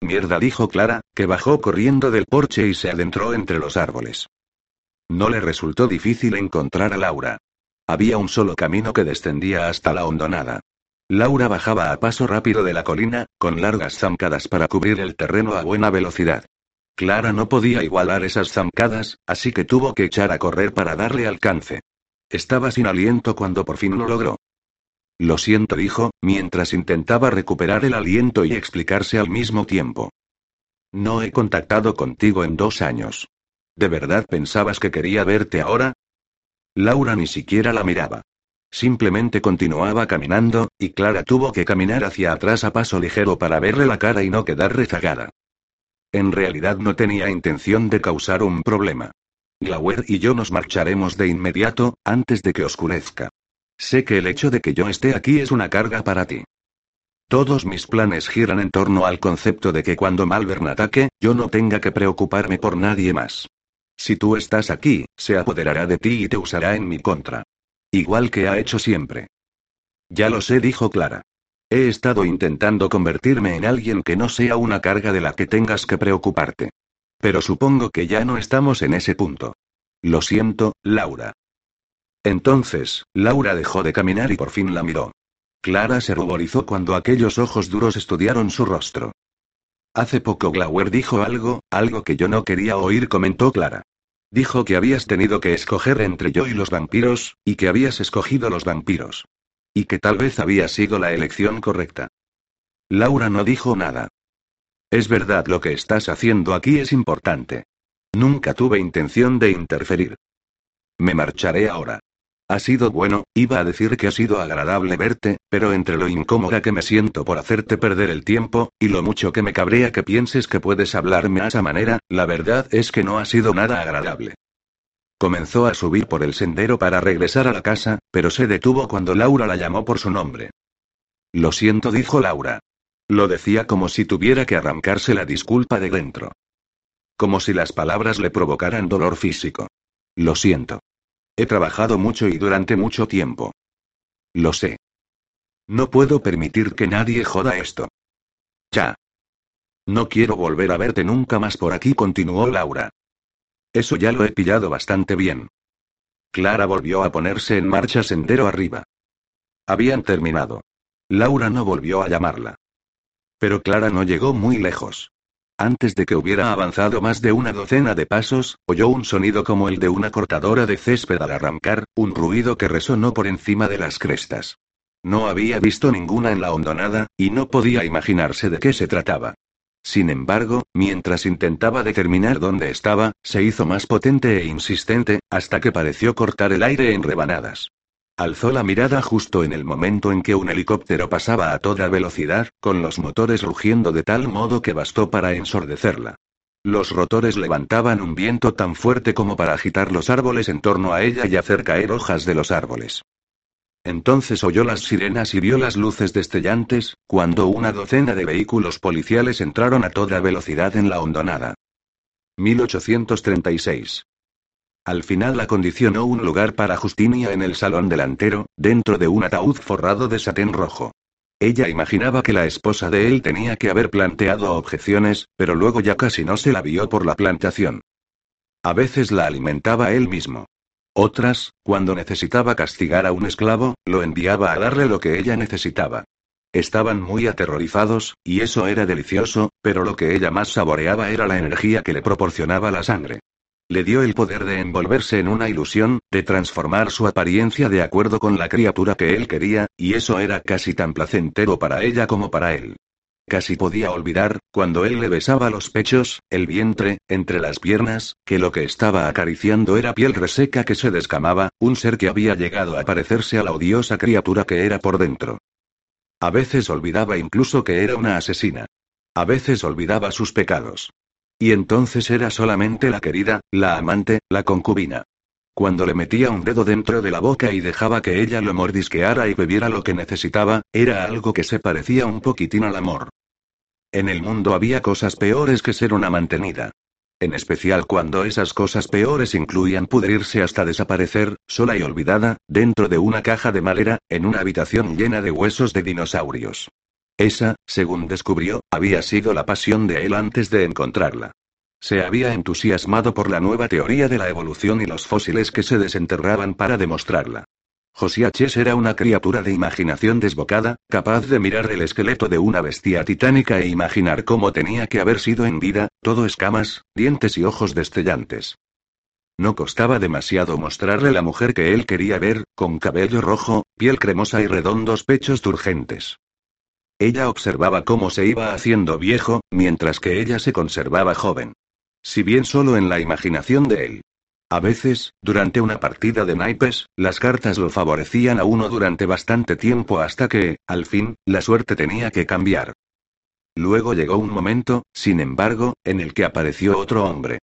Mierda, dijo Clara, que bajó corriendo del porche y se adentró entre los árboles. No le resultó difícil encontrar a Laura. Había un solo camino que descendía hasta la hondonada. Laura bajaba a paso rápido de la colina, con largas zancadas para cubrir el terreno a buena velocidad. Clara no podía igualar esas zancadas, así que tuvo que echar a correr para darle alcance. Estaba sin aliento cuando por fin lo logró. Lo siento, dijo, mientras intentaba recuperar el aliento y explicarse al mismo tiempo. No he contactado contigo en dos años. ¿De verdad pensabas que quería verte ahora? Laura ni siquiera la miraba. Simplemente continuaba caminando, y Clara tuvo que caminar hacia atrás a paso ligero para verle la cara y no quedar rezagada. En realidad no tenía intención de causar un problema. Glauer y yo nos marcharemos de inmediato, antes de que oscurezca. Sé que el hecho de que yo esté aquí es una carga para ti. Todos mis planes giran en torno al concepto de que cuando Malvern ataque, yo no tenga que preocuparme por nadie más. Si tú estás aquí, se apoderará de ti y te usará en mi contra. Igual que ha hecho siempre. Ya lo sé, dijo Clara. He estado intentando convertirme en alguien que no sea una carga de la que tengas que preocuparte. Pero supongo que ya no estamos en ese punto. Lo siento, Laura. Entonces, Laura dejó de caminar y por fin la miró. Clara se ruborizó cuando aquellos ojos duros estudiaron su rostro. Hace poco Glauer dijo algo, algo que yo no quería oír, comentó Clara. Dijo que habías tenido que escoger entre yo y los vampiros, y que habías escogido los vampiros. Y que tal vez había sido la elección correcta. Laura no dijo nada. Es verdad lo que estás haciendo aquí es importante. Nunca tuve intención de interferir. Me marcharé ahora. Ha sido bueno, iba a decir que ha sido agradable verte, pero entre lo incómoda que me siento por hacerte perder el tiempo, y lo mucho que me cabrea que pienses que puedes hablarme a esa manera, la verdad es que no ha sido nada agradable. Comenzó a subir por el sendero para regresar a la casa, pero se detuvo cuando Laura la llamó por su nombre. Lo siento, dijo Laura. Lo decía como si tuviera que arrancarse la disculpa de dentro. Como si las palabras le provocaran dolor físico. Lo siento. He trabajado mucho y durante mucho tiempo. Lo sé. No puedo permitir que nadie joda esto. Ya. No quiero volver a verte nunca más por aquí, continuó Laura. Eso ya lo he pillado bastante bien. Clara volvió a ponerse en marcha sendero arriba. Habían terminado. Laura no volvió a llamarla. Pero Clara no llegó muy lejos. Antes de que hubiera avanzado más de una docena de pasos, oyó un sonido como el de una cortadora de césped al arrancar, un ruido que resonó por encima de las crestas. No había visto ninguna en la hondonada, y no podía imaginarse de qué se trataba. Sin embargo, mientras intentaba determinar dónde estaba, se hizo más potente e insistente, hasta que pareció cortar el aire en rebanadas. Alzó la mirada justo en el momento en que un helicóptero pasaba a toda velocidad, con los motores rugiendo de tal modo que bastó para ensordecerla. Los rotores levantaban un viento tan fuerte como para agitar los árboles en torno a ella y hacer caer hojas de los árboles. Entonces oyó las sirenas y vio las luces destellantes, cuando una docena de vehículos policiales entraron a toda velocidad en la hondonada. 1836. Al final acondicionó un lugar para Justinia en el salón delantero, dentro de un ataúd forrado de satén rojo. Ella imaginaba que la esposa de él tenía que haber planteado objeciones, pero luego ya casi no se la vio por la plantación. A veces la alimentaba él mismo. Otras, cuando necesitaba castigar a un esclavo, lo enviaba a darle lo que ella necesitaba. Estaban muy aterrorizados, y eso era delicioso, pero lo que ella más saboreaba era la energía que le proporcionaba la sangre. Le dio el poder de envolverse en una ilusión, de transformar su apariencia de acuerdo con la criatura que él quería, y eso era casi tan placentero para ella como para él. Casi podía olvidar, cuando él le besaba los pechos, el vientre, entre las piernas, que lo que estaba acariciando era piel reseca que se descamaba, un ser que había llegado a parecerse a la odiosa criatura que era por dentro. A veces olvidaba incluso que era una asesina. A veces olvidaba sus pecados. Y entonces era solamente la querida, la amante, la concubina. Cuando le metía un dedo dentro de la boca y dejaba que ella lo mordisqueara y bebiera lo que necesitaba, era algo que se parecía un poquitín al amor. En el mundo había cosas peores que ser una mantenida. En especial cuando esas cosas peores incluían pudrirse hasta desaparecer, sola y olvidada, dentro de una caja de madera, en una habitación llena de huesos de dinosaurios. Esa, según descubrió, había sido la pasión de él antes de encontrarla. Se había entusiasmado por la nueva teoría de la evolución y los fósiles que se desenterraban para demostrarla. Josiaches era una criatura de imaginación desbocada, capaz de mirar el esqueleto de una bestia titánica e imaginar cómo tenía que haber sido en vida, todo escamas, dientes y ojos destellantes. No costaba demasiado mostrarle la mujer que él quería ver, con cabello rojo, piel cremosa y redondos pechos turgentes. Ella observaba cómo se iba haciendo viejo, mientras que ella se conservaba joven. Si bien solo en la imaginación de él. A veces, durante una partida de naipes, las cartas lo favorecían a uno durante bastante tiempo hasta que, al fin, la suerte tenía que cambiar. Luego llegó un momento, sin embargo, en el que apareció otro hombre.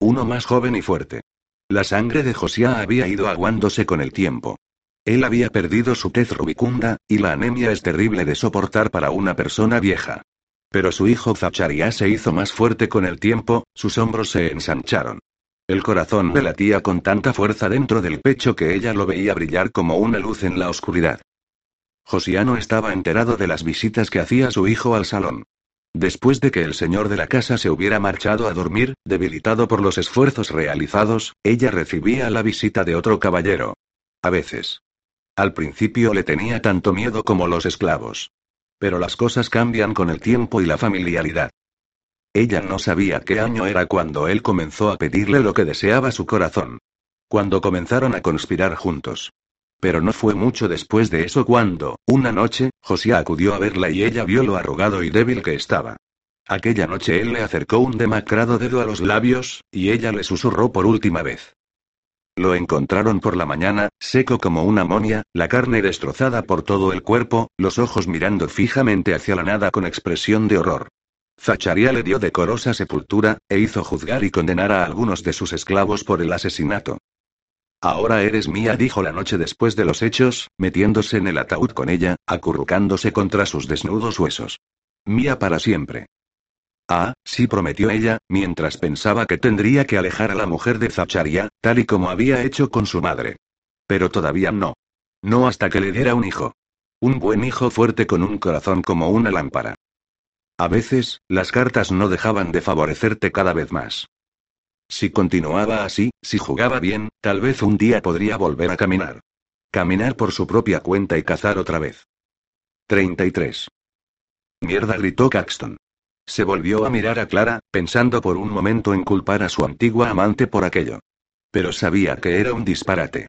Uno más joven y fuerte. La sangre de Josiah había ido aguándose con el tiempo. Él había perdido su tez rubicunda, y la anemia es terrible de soportar para una persona vieja. Pero su hijo Zacharia se hizo más fuerte con el tiempo, sus hombros se ensancharon. El corazón le latía con tanta fuerza dentro del pecho que ella lo veía brillar como una luz en la oscuridad. Josiano estaba enterado de las visitas que hacía su hijo al salón. Después de que el señor de la casa se hubiera marchado a dormir, debilitado por los esfuerzos realizados, ella recibía la visita de otro caballero. A veces. Al principio le tenía tanto miedo como los esclavos. Pero las cosas cambian con el tiempo y la familiaridad. Ella no sabía qué año era cuando él comenzó a pedirle lo que deseaba su corazón. Cuando comenzaron a conspirar juntos. Pero no fue mucho después de eso cuando, una noche, José acudió a verla y ella vio lo arrugado y débil que estaba. Aquella noche él le acercó un demacrado dedo a los labios, y ella le susurró por última vez. Lo encontraron por la mañana, seco como una monia, la carne destrozada por todo el cuerpo, los ojos mirando fijamente hacia la nada con expresión de horror. Zacharia le dio decorosa sepultura, e hizo juzgar y condenar a algunos de sus esclavos por el asesinato. Ahora eres mía, dijo la noche después de los hechos, metiéndose en el ataúd con ella, acurrucándose contra sus desnudos huesos. Mía para siempre. Ah, sí prometió ella, mientras pensaba que tendría que alejar a la mujer de Zacharia, tal y como había hecho con su madre. Pero todavía no. No hasta que le diera un hijo. Un buen hijo fuerte con un corazón como una lámpara. A veces, las cartas no dejaban de favorecerte cada vez más. Si continuaba así, si jugaba bien, tal vez un día podría volver a caminar. Caminar por su propia cuenta y cazar otra vez. 33. Mierda, gritó Caxton. Se volvió a mirar a Clara, pensando por un momento en culpar a su antigua amante por aquello. Pero sabía que era un disparate.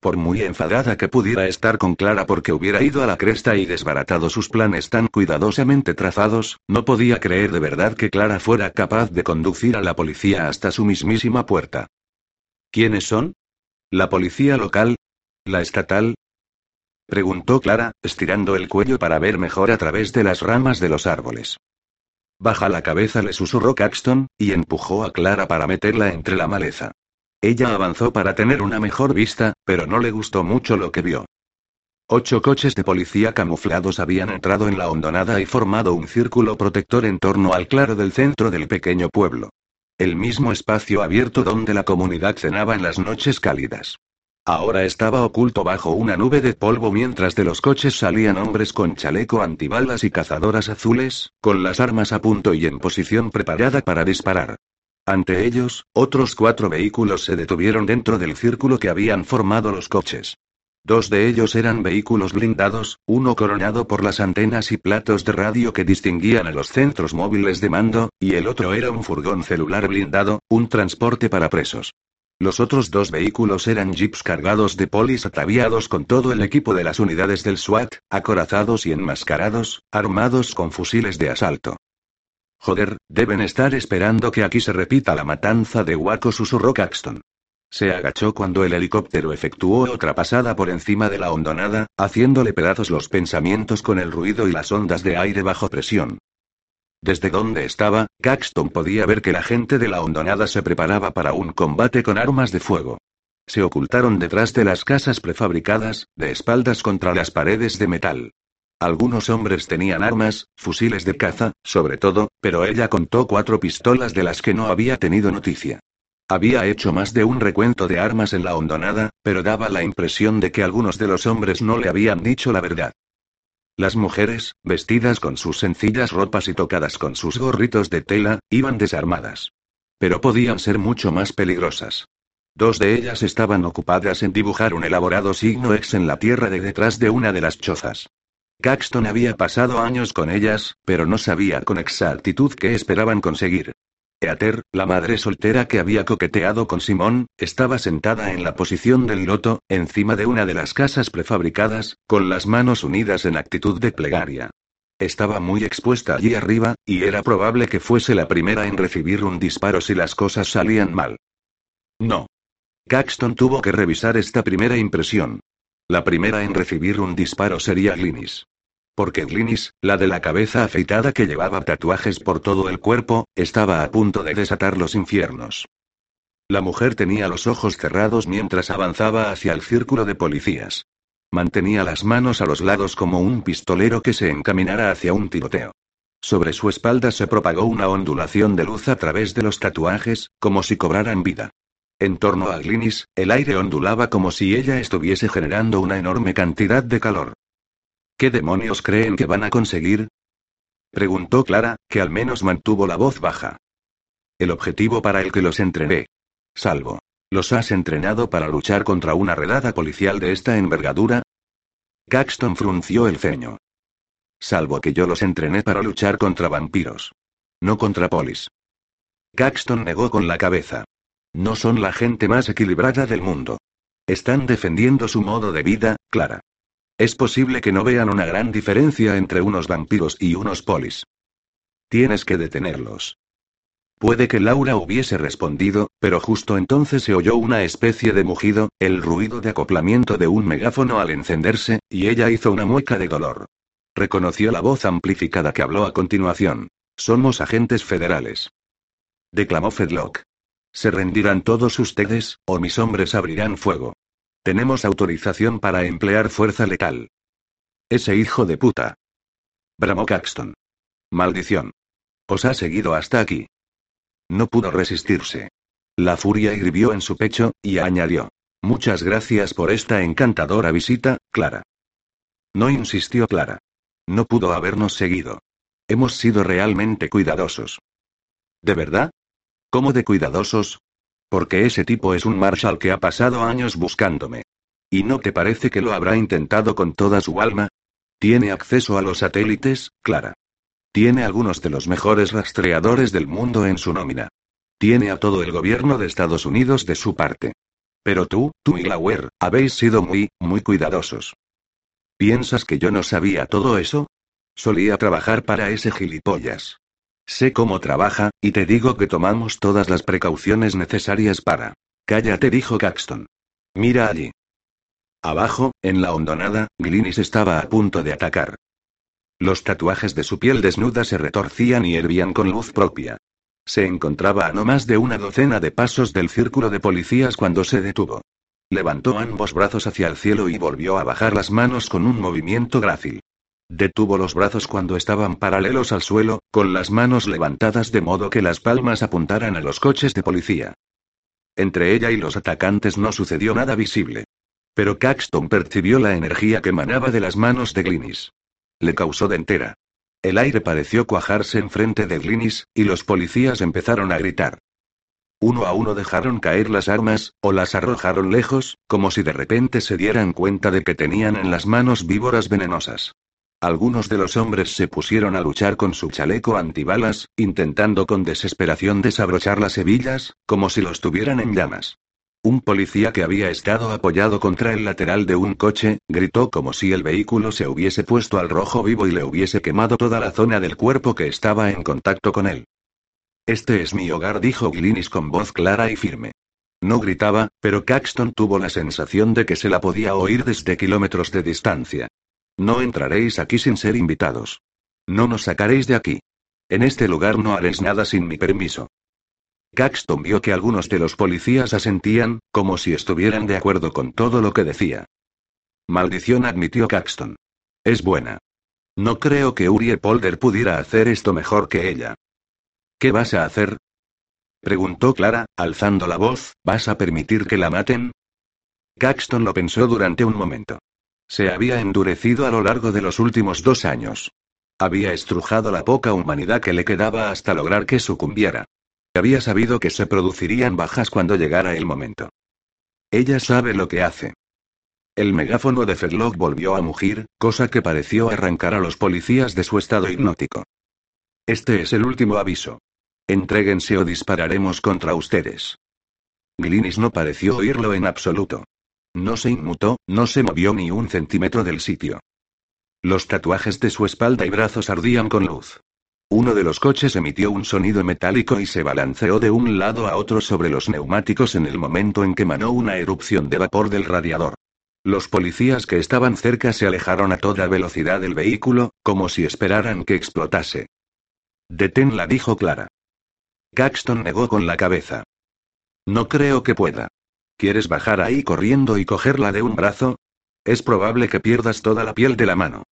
Por muy enfadada que pudiera estar con Clara porque hubiera ido a la cresta y desbaratado sus planes tan cuidadosamente trazados, no podía creer de verdad que Clara fuera capaz de conducir a la policía hasta su mismísima puerta. ¿Quiénes son? ¿La policía local? ¿La estatal? Preguntó Clara, estirando el cuello para ver mejor a través de las ramas de los árboles. Baja la cabeza, le susurró Caxton, y empujó a Clara para meterla entre la maleza. Ella avanzó para tener una mejor vista, pero no le gustó mucho lo que vio. Ocho coches de policía camuflados habían entrado en la hondonada y formado un círculo protector en torno al claro del centro del pequeño pueblo. El mismo espacio abierto donde la comunidad cenaba en las noches cálidas. Ahora estaba oculto bajo una nube de polvo mientras de los coches salían hombres con chaleco antibalas y cazadoras azules, con las armas a punto y en posición preparada para disparar. Ante ellos, otros cuatro vehículos se detuvieron dentro del círculo que habían formado los coches. Dos de ellos eran vehículos blindados, uno coronado por las antenas y platos de radio que distinguían a los centros móviles de mando, y el otro era un furgón celular blindado, un transporte para presos. Los otros dos vehículos eran jeeps cargados de polis ataviados con todo el equipo de las unidades del SWAT, acorazados y enmascarados, armados con fusiles de asalto. Joder, deben estar esperando que aquí se repita la matanza de Waco, susurró Caxton. Se agachó cuando el helicóptero efectuó otra pasada por encima de la hondonada, haciéndole pedazos los pensamientos con el ruido y las ondas de aire bajo presión. Desde donde estaba, Caxton podía ver que la gente de la hondonada se preparaba para un combate con armas de fuego. Se ocultaron detrás de las casas prefabricadas, de espaldas contra las paredes de metal. Algunos hombres tenían armas, fusiles de caza, sobre todo, pero ella contó cuatro pistolas de las que no había tenido noticia. Había hecho más de un recuento de armas en la hondonada, pero daba la impresión de que algunos de los hombres no le habían dicho la verdad. Las mujeres, vestidas con sus sencillas ropas y tocadas con sus gorritos de tela, iban desarmadas. Pero podían ser mucho más peligrosas. Dos de ellas estaban ocupadas en dibujar un elaborado signo X en la tierra de detrás de una de las chozas. Caxton había pasado años con ellas, pero no sabía con exactitud qué esperaban conseguir. Eater, la madre soltera que había coqueteado con Simón, estaba sentada en la posición del loto, encima de una de las casas prefabricadas, con las manos unidas en actitud de plegaria. Estaba muy expuesta allí arriba, y era probable que fuese la primera en recibir un disparo si las cosas salían mal. No. Caxton tuvo que revisar esta primera impresión. La primera en recibir un disparo sería Glinis. Porque Glinis, la de la cabeza afeitada que llevaba tatuajes por todo el cuerpo, estaba a punto de desatar los infiernos. La mujer tenía los ojos cerrados mientras avanzaba hacia el círculo de policías. Mantenía las manos a los lados como un pistolero que se encaminara hacia un tiroteo. Sobre su espalda se propagó una ondulación de luz a través de los tatuajes, como si cobraran vida. En torno a Glinis, el aire ondulaba como si ella estuviese generando una enorme cantidad de calor. ¿Qué demonios creen que van a conseguir? Preguntó Clara, que al menos mantuvo la voz baja. El objetivo para el que los entrené. Salvo. ¿Los has entrenado para luchar contra una redada policial de esta envergadura? Caxton frunció el ceño. Salvo que yo los entrené para luchar contra vampiros. No contra polis. Caxton negó con la cabeza. No son la gente más equilibrada del mundo. Están defendiendo su modo de vida, Clara. Es posible que no vean una gran diferencia entre unos vampiros y unos polis. Tienes que detenerlos. Puede que Laura hubiese respondido, pero justo entonces se oyó una especie de mugido, el ruido de acoplamiento de un megáfono al encenderse, y ella hizo una mueca de dolor. Reconoció la voz amplificada que habló a continuación. Somos agentes federales. Declamó Fedlock. Se rendirán todos ustedes, o mis hombres abrirán fuego. Tenemos autorización para emplear fuerza letal. Ese hijo de puta. Bramó Caxton. Maldición. Os ha seguido hasta aquí. No pudo resistirse. La furia hirvió en su pecho, y añadió. Muchas gracias por esta encantadora visita, Clara. No insistió Clara. No pudo habernos seguido. Hemos sido realmente cuidadosos. ¿De verdad? ¿Cómo de cuidadosos? Porque ese tipo es un Marshall que ha pasado años buscándome. ¿Y no te parece que lo habrá intentado con toda su alma? Tiene acceso a los satélites, Clara. Tiene algunos de los mejores rastreadores del mundo en su nómina. Tiene a todo el gobierno de Estados Unidos de su parte. Pero tú, tú y Lauer, habéis sido muy, muy cuidadosos. ¿Piensas que yo no sabía todo eso? Solía trabajar para ese gilipollas. Sé cómo trabaja, y te digo que tomamos todas las precauciones necesarias para. Cállate, dijo Caxton. Mira allí. Abajo, en la hondonada, Glinis estaba a punto de atacar. Los tatuajes de su piel desnuda se retorcían y hervían con luz propia. Se encontraba a no más de una docena de pasos del círculo de policías cuando se detuvo. Levantó ambos brazos hacia el cielo y volvió a bajar las manos con un movimiento grácil. Detuvo los brazos cuando estaban paralelos al suelo, con las manos levantadas de modo que las palmas apuntaran a los coches de policía. Entre ella y los atacantes no sucedió nada visible. Pero Caxton percibió la energía que emanaba de las manos de Glinis. Le causó dentera. El aire pareció cuajarse enfrente de Glinis, y los policías empezaron a gritar. Uno a uno dejaron caer las armas, o las arrojaron lejos, como si de repente se dieran cuenta de que tenían en las manos víboras venenosas. Algunos de los hombres se pusieron a luchar con su chaleco antibalas, intentando con desesperación desabrochar las hebillas, como si los tuvieran en llamas. Un policía que había estado apoyado contra el lateral de un coche, gritó como si el vehículo se hubiese puesto al rojo vivo y le hubiese quemado toda la zona del cuerpo que estaba en contacto con él. Este es mi hogar, dijo Glinis con voz clara y firme. No gritaba, pero Caxton tuvo la sensación de que se la podía oír desde kilómetros de distancia. No entraréis aquí sin ser invitados. No nos sacaréis de aquí. En este lugar no haréis nada sin mi permiso. Caxton vio que algunos de los policías asentían, como si estuvieran de acuerdo con todo lo que decía. Maldición, admitió Caxton. Es buena. No creo que Uriel Polder pudiera hacer esto mejor que ella. ¿Qué vas a hacer? preguntó Clara, alzando la voz, ¿vas a permitir que la maten? Caxton lo pensó durante un momento. Se había endurecido a lo largo de los últimos dos años. Había estrujado la poca humanidad que le quedaba hasta lograr que sucumbiera. Había sabido que se producirían bajas cuando llegara el momento. Ella sabe lo que hace. El megáfono de Fedlock volvió a mugir, cosa que pareció arrancar a los policías de su estado hipnótico. Este es el último aviso. Entréguense o dispararemos contra ustedes. Glinis no pareció oírlo en absoluto. No se inmutó, no se movió ni un centímetro del sitio. Los tatuajes de su espalda y brazos ardían con luz. Uno de los coches emitió un sonido metálico y se balanceó de un lado a otro sobre los neumáticos en el momento en que manó una erupción de vapor del radiador. Los policías que estaban cerca se alejaron a toda velocidad del vehículo, como si esperaran que explotase. Deténla, dijo Clara. Caxton negó con la cabeza. No creo que pueda. ¿Quieres bajar ahí corriendo y cogerla de un brazo? Es probable que pierdas toda la piel de la mano.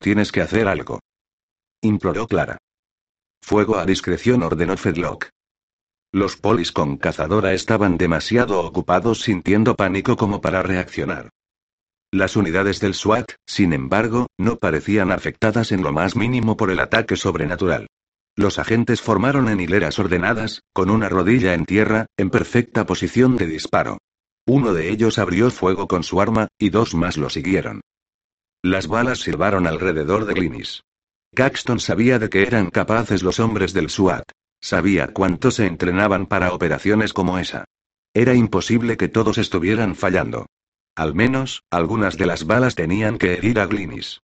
Tienes que hacer algo imploró Clara. Fuego a discreción ordenó Fedlock. Los polis con cazadora estaban demasiado ocupados sintiendo pánico como para reaccionar. Las unidades del SWAT, sin embargo, no parecían afectadas en lo más mínimo por el ataque sobrenatural. Los agentes formaron en hileras ordenadas, con una rodilla en tierra, en perfecta posición de disparo. Uno de ellos abrió fuego con su arma, y dos más lo siguieron. Las balas silbaron alrededor de Glinis. Caxton sabía de qué eran capaces los hombres del SWAT. Sabía cuánto se entrenaban para operaciones como esa. Era imposible que todos estuvieran fallando. Al menos, algunas de las balas tenían que herir a Glinis.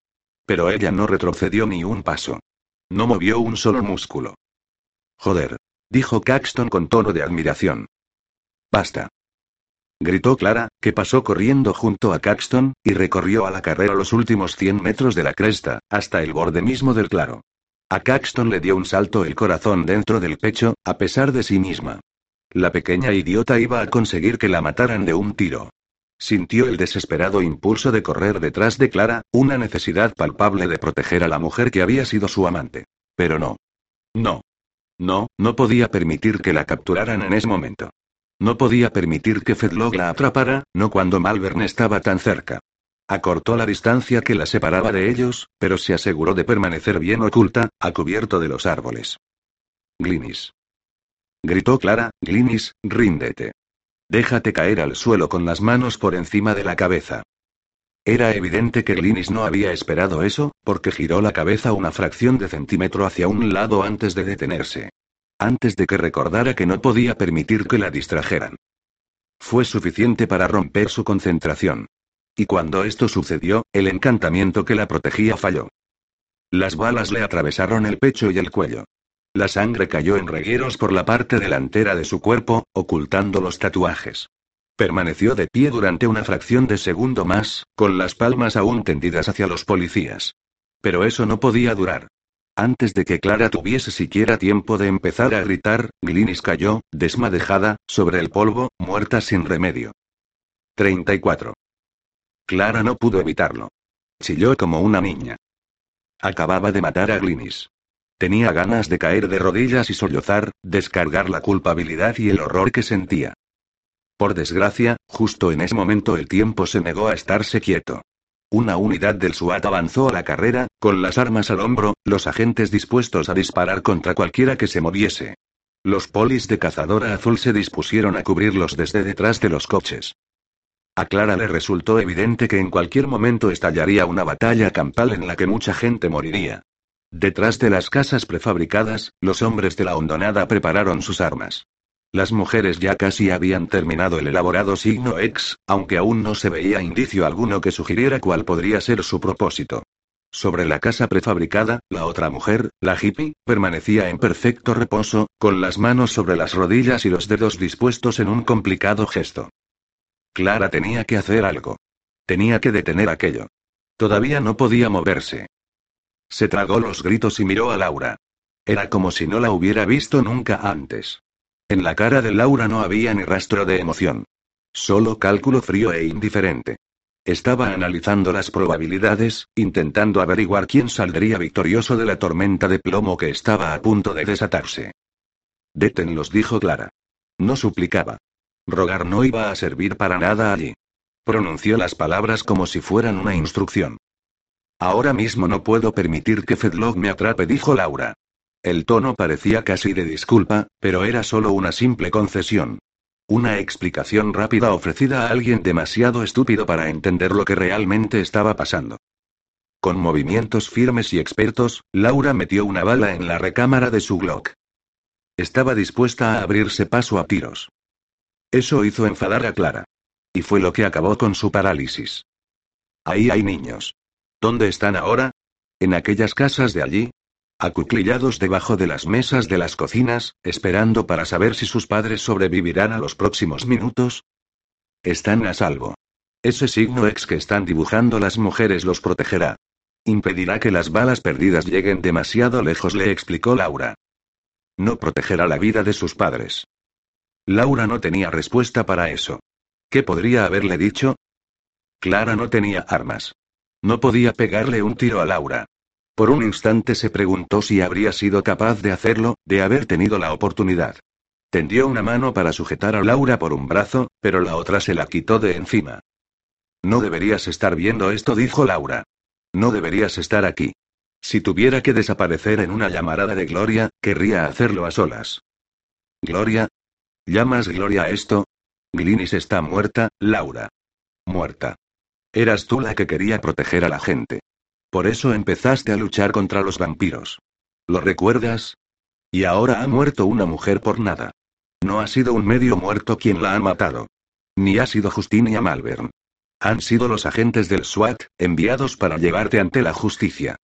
Pero ella no retrocedió ni un paso. No movió un solo músculo. Joder. Dijo Caxton con tono de admiración. Basta gritó Clara, que pasó corriendo junto a Caxton, y recorrió a la carrera los últimos 100 metros de la cresta, hasta el borde mismo del claro. A Caxton le dio un salto el corazón dentro del pecho, a pesar de sí misma. La pequeña idiota iba a conseguir que la mataran de un tiro. Sintió el desesperado impulso de correr detrás de Clara, una necesidad palpable de proteger a la mujer que había sido su amante. Pero no. No. No, no podía permitir que la capturaran en ese momento. No podía permitir que Fedlog la atrapara, no cuando Malvern estaba tan cerca. Acortó la distancia que la separaba de ellos, pero se aseguró de permanecer bien oculta, a cubierto de los árboles. Glinis. Gritó Clara, Glinis, ríndete. Déjate caer al suelo con las manos por encima de la cabeza. Era evidente que Glinis no había esperado eso, porque giró la cabeza una fracción de centímetro hacia un lado antes de detenerse antes de que recordara que no podía permitir que la distrajeran. Fue suficiente para romper su concentración. Y cuando esto sucedió, el encantamiento que la protegía falló. Las balas le atravesaron el pecho y el cuello. La sangre cayó en regueros por la parte delantera de su cuerpo, ocultando los tatuajes. Permaneció de pie durante una fracción de segundo más, con las palmas aún tendidas hacia los policías. Pero eso no podía durar. Antes de que Clara tuviese siquiera tiempo de empezar a gritar, Glinis cayó, desmadejada, sobre el polvo, muerta sin remedio. 34. Clara no pudo evitarlo. Chilló como una niña. Acababa de matar a Glinis. Tenía ganas de caer de rodillas y sollozar, descargar la culpabilidad y el horror que sentía. Por desgracia, justo en ese momento el tiempo se negó a estarse quieto. Una unidad del SWAT avanzó a la carrera, con las armas al hombro, los agentes dispuestos a disparar contra cualquiera que se moviese. Los polis de cazadora azul se dispusieron a cubrirlos desde detrás de los coches. A Clara le resultó evidente que en cualquier momento estallaría una batalla campal en la que mucha gente moriría. Detrás de las casas prefabricadas, los hombres de la hondonada prepararon sus armas. Las mujeres ya casi habían terminado el elaborado signo X, aunque aún no se veía indicio alguno que sugiriera cuál podría ser su propósito. Sobre la casa prefabricada, la otra mujer, la hippie, permanecía en perfecto reposo, con las manos sobre las rodillas y los dedos dispuestos en un complicado gesto. Clara tenía que hacer algo. Tenía que detener aquello. Todavía no podía moverse. Se tragó los gritos y miró a Laura. Era como si no la hubiera visto nunca antes. En la cara de Laura no había ni rastro de emoción. Solo cálculo frío e indiferente. Estaba analizando las probabilidades, intentando averiguar quién saldría victorioso de la tormenta de plomo que estaba a punto de desatarse. Detenlos, dijo Clara. No suplicaba. Rogar no iba a servir para nada allí. Pronunció las palabras como si fueran una instrucción. Ahora mismo no puedo permitir que Fedlog me atrape, dijo Laura. El tono parecía casi de disculpa, pero era solo una simple concesión. Una explicación rápida ofrecida a alguien demasiado estúpido para entender lo que realmente estaba pasando. Con movimientos firmes y expertos, Laura metió una bala en la recámara de su Glock. Estaba dispuesta a abrirse paso a tiros. Eso hizo enfadar a Clara. Y fue lo que acabó con su parálisis. Ahí hay niños. ¿Dónde están ahora? ¿En aquellas casas de allí? acuclillados debajo de las mesas de las cocinas, esperando para saber si sus padres sobrevivirán a los próximos minutos? Están a salvo. Ese signo X que están dibujando las mujeres los protegerá. Impedirá que las balas perdidas lleguen demasiado lejos, le explicó Laura. No protegerá la vida de sus padres. Laura no tenía respuesta para eso. ¿Qué podría haberle dicho? Clara no tenía armas. No podía pegarle un tiro a Laura. Por un instante se preguntó si habría sido capaz de hacerlo, de haber tenido la oportunidad. Tendió una mano para sujetar a Laura por un brazo, pero la otra se la quitó de encima. No deberías estar viendo esto, dijo Laura. No deberías estar aquí. Si tuviera que desaparecer en una llamarada de Gloria, querría hacerlo a solas. ¿Gloria? ¿Llamas Gloria a esto? Glinis está muerta, Laura. Muerta. Eras tú la que quería proteger a la gente. Por eso empezaste a luchar contra los vampiros. ¿Lo recuerdas? Y ahora ha muerto una mujer por nada. No ha sido un medio muerto quien la ha matado. Ni ha sido Justinia Malvern. Han sido los agentes del SWAT, enviados para llevarte ante la justicia.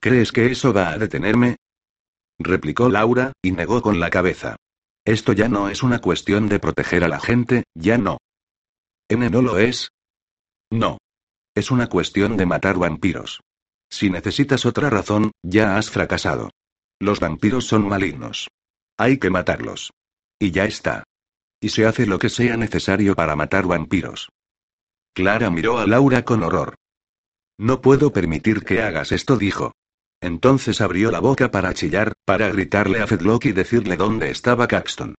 ¿Crees que eso va a detenerme? replicó Laura, y negó con la cabeza. Esto ya no es una cuestión de proteger a la gente, ya no. ¿N no lo es? No. Es una cuestión de matar vampiros. Si necesitas otra razón, ya has fracasado. Los vampiros son malignos. Hay que matarlos. Y ya está. Y se hace lo que sea necesario para matar vampiros. Clara miró a Laura con horror. No puedo permitir que hagas esto, dijo. Entonces abrió la boca para chillar, para gritarle a Fedlock y decirle dónde estaba Caxton.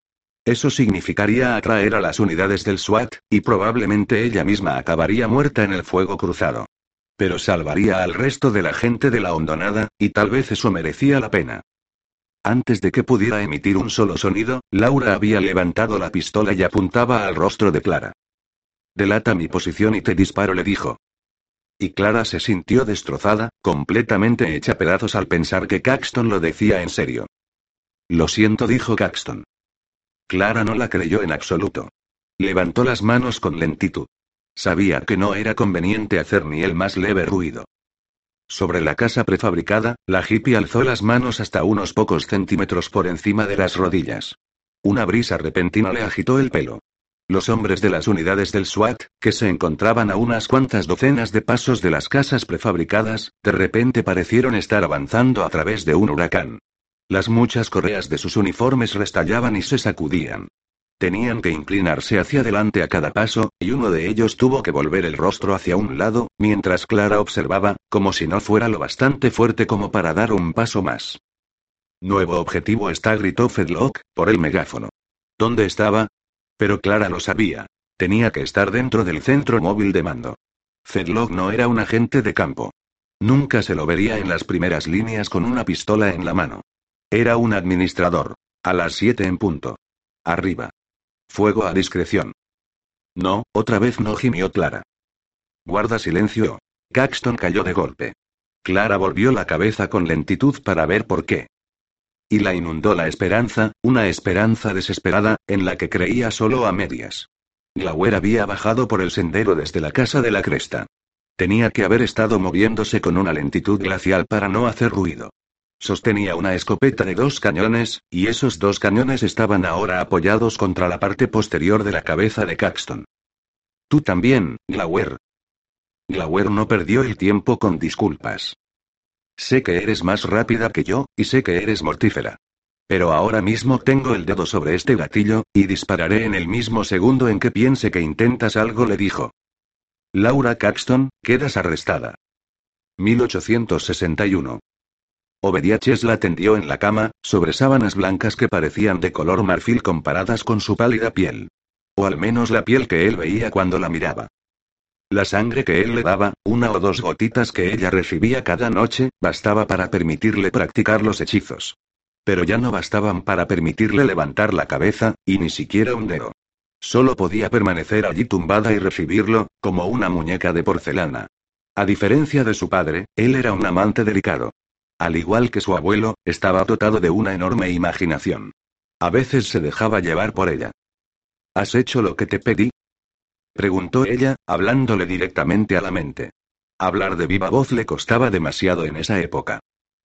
Eso significaría atraer a las unidades del SWAT, y probablemente ella misma acabaría muerta en el fuego cruzado. Pero salvaría al resto de la gente de la hondonada, y tal vez eso merecía la pena. Antes de que pudiera emitir un solo sonido, Laura había levantado la pistola y apuntaba al rostro de Clara. Delata mi posición y te disparo, le dijo. Y Clara se sintió destrozada, completamente hecha pedazos al pensar que Caxton lo decía en serio. Lo siento, dijo Caxton. Clara no la creyó en absoluto. Levantó las manos con lentitud. Sabía que no era conveniente hacer ni el más leve ruido. Sobre la casa prefabricada, la hippie alzó las manos hasta unos pocos centímetros por encima de las rodillas. Una brisa repentina le agitó el pelo. Los hombres de las unidades del SWAT, que se encontraban a unas cuantas docenas de pasos de las casas prefabricadas, de repente parecieron estar avanzando a través de un huracán. Las muchas correas de sus uniformes restallaban y se sacudían. Tenían que inclinarse hacia adelante a cada paso, y uno de ellos tuvo que volver el rostro hacia un lado, mientras Clara observaba, como si no fuera lo bastante fuerte como para dar un paso más. Nuevo objetivo está, gritó Fedlock, por el megáfono. ¿Dónde estaba? Pero Clara lo sabía. Tenía que estar dentro del centro móvil de mando. Fedlock no era un agente de campo. Nunca se lo vería en las primeras líneas con una pistola en la mano. Era un administrador. A las siete en punto. Arriba. Fuego a discreción. No, otra vez no gimió Clara. Guarda silencio. Caxton cayó de golpe. Clara volvió la cabeza con lentitud para ver por qué. Y la inundó la esperanza, una esperanza desesperada, en la que creía solo a medias. Glauer había bajado por el sendero desde la casa de la cresta. Tenía que haber estado moviéndose con una lentitud glacial para no hacer ruido. Sostenía una escopeta de dos cañones, y esos dos cañones estaban ahora apoyados contra la parte posterior de la cabeza de Caxton. Tú también, Glauer. Glauer no perdió el tiempo con disculpas. Sé que eres más rápida que yo, y sé que eres mortífera. Pero ahora mismo tengo el dedo sobre este gatillo, y dispararé en el mismo segundo en que piense que intentas algo, le dijo. Laura Caxton, quedas arrestada. 1861. Obediaches la tendió en la cama, sobre sábanas blancas que parecían de color marfil comparadas con su pálida piel. O al menos la piel que él veía cuando la miraba. La sangre que él le daba, una o dos gotitas que ella recibía cada noche, bastaba para permitirle practicar los hechizos. Pero ya no bastaban para permitirle levantar la cabeza, y ni siquiera un dedo. Solo podía permanecer allí tumbada y recibirlo, como una muñeca de porcelana. A diferencia de su padre, él era un amante delicado. Al igual que su abuelo, estaba dotado de una enorme imaginación. A veces se dejaba llevar por ella. ¿Has hecho lo que te pedí? Preguntó ella, hablándole directamente a la mente. Hablar de viva voz le costaba demasiado en esa época.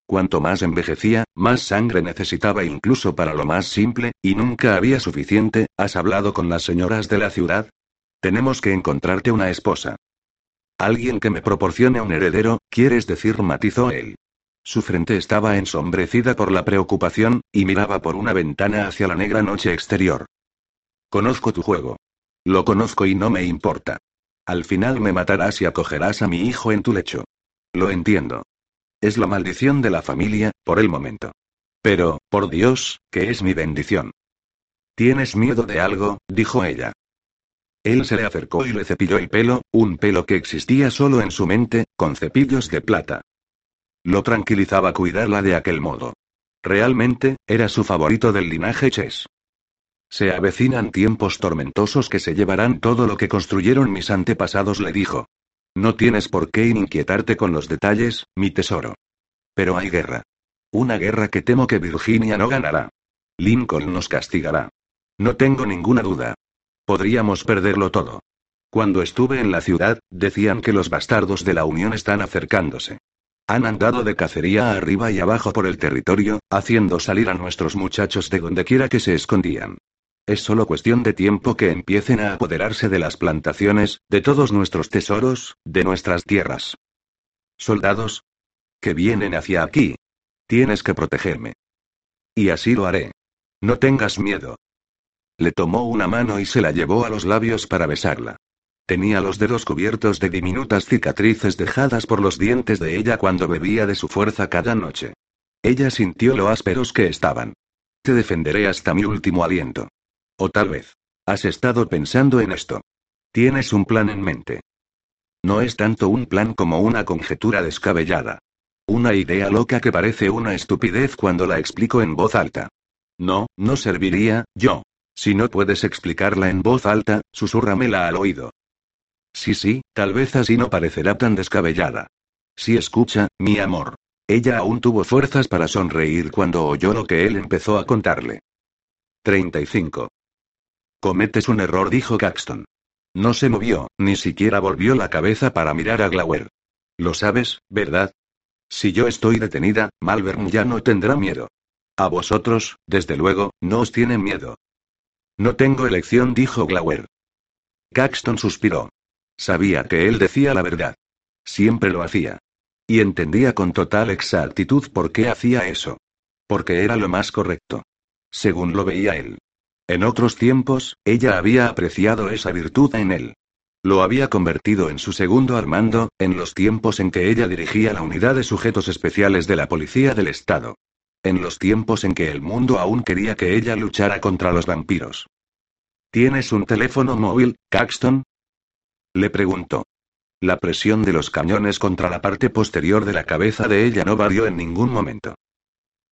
Cuanto más envejecía, más sangre necesitaba incluso para lo más simple, y nunca había suficiente. ¿Has hablado con las señoras de la ciudad? Tenemos que encontrarte una esposa. Alguien que me proporcione un heredero, quieres decir, matizó él. Su frente estaba ensombrecida por la preocupación, y miraba por una ventana hacia la negra noche exterior. Conozco tu juego. Lo conozco y no me importa. Al final me matarás y acogerás a mi hijo en tu lecho. Lo entiendo. Es la maldición de la familia, por el momento. Pero, por Dios, que es mi bendición. ¿Tienes miedo de algo? dijo ella. Él se le acercó y le cepilló el pelo, un pelo que existía solo en su mente, con cepillos de plata. Lo tranquilizaba cuidarla de aquel modo. Realmente, era su favorito del linaje Chess. Se avecinan tiempos tormentosos que se llevarán todo lo que construyeron mis antepasados, le dijo. No tienes por qué inquietarte con los detalles, mi tesoro. Pero hay guerra. Una guerra que temo que Virginia no ganará. Lincoln nos castigará. No tengo ninguna duda. Podríamos perderlo todo. Cuando estuve en la ciudad, decían que los bastardos de la Unión están acercándose. Han andado de cacería arriba y abajo por el territorio, haciendo salir a nuestros muchachos de donde quiera que se escondían. Es solo cuestión de tiempo que empiecen a apoderarse de las plantaciones, de todos nuestros tesoros, de nuestras tierras. Soldados. Que vienen hacia aquí. Tienes que protegerme. Y así lo haré. No tengas miedo. Le tomó una mano y se la llevó a los labios para besarla. Tenía los dedos cubiertos de diminutas cicatrices dejadas por los dientes de ella cuando bebía de su fuerza cada noche. Ella sintió lo ásperos que estaban. Te defenderé hasta mi último aliento. O tal vez. Has estado pensando en esto. Tienes un plan en mente. No es tanto un plan como una conjetura descabellada. Una idea loca que parece una estupidez cuando la explico en voz alta. No, no serviría, yo. Si no puedes explicarla en voz alta, susúrramela al oído. Sí, sí, tal vez así no parecerá tan descabellada. Sí, escucha, mi amor. Ella aún tuvo fuerzas para sonreír cuando oyó lo que él empezó a contarle. 35. Cometes un error, dijo Caxton. No se movió, ni siquiera volvió la cabeza para mirar a Glauer. Lo sabes, ¿verdad? Si yo estoy detenida, Malvern ya no tendrá miedo. A vosotros, desde luego, no os tienen miedo. No tengo elección, dijo Glauer. Caxton suspiró. Sabía que él decía la verdad. Siempre lo hacía. Y entendía con total exactitud por qué hacía eso. Porque era lo más correcto. Según lo veía él. En otros tiempos, ella había apreciado esa virtud en él. Lo había convertido en su segundo Armando, en los tiempos en que ella dirigía la unidad de sujetos especiales de la Policía del Estado. En los tiempos en que el mundo aún quería que ella luchara contra los vampiros. ¿Tienes un teléfono móvil, Caxton? Le preguntó. La presión de los cañones contra la parte posterior de la cabeza de ella no varió en ningún momento.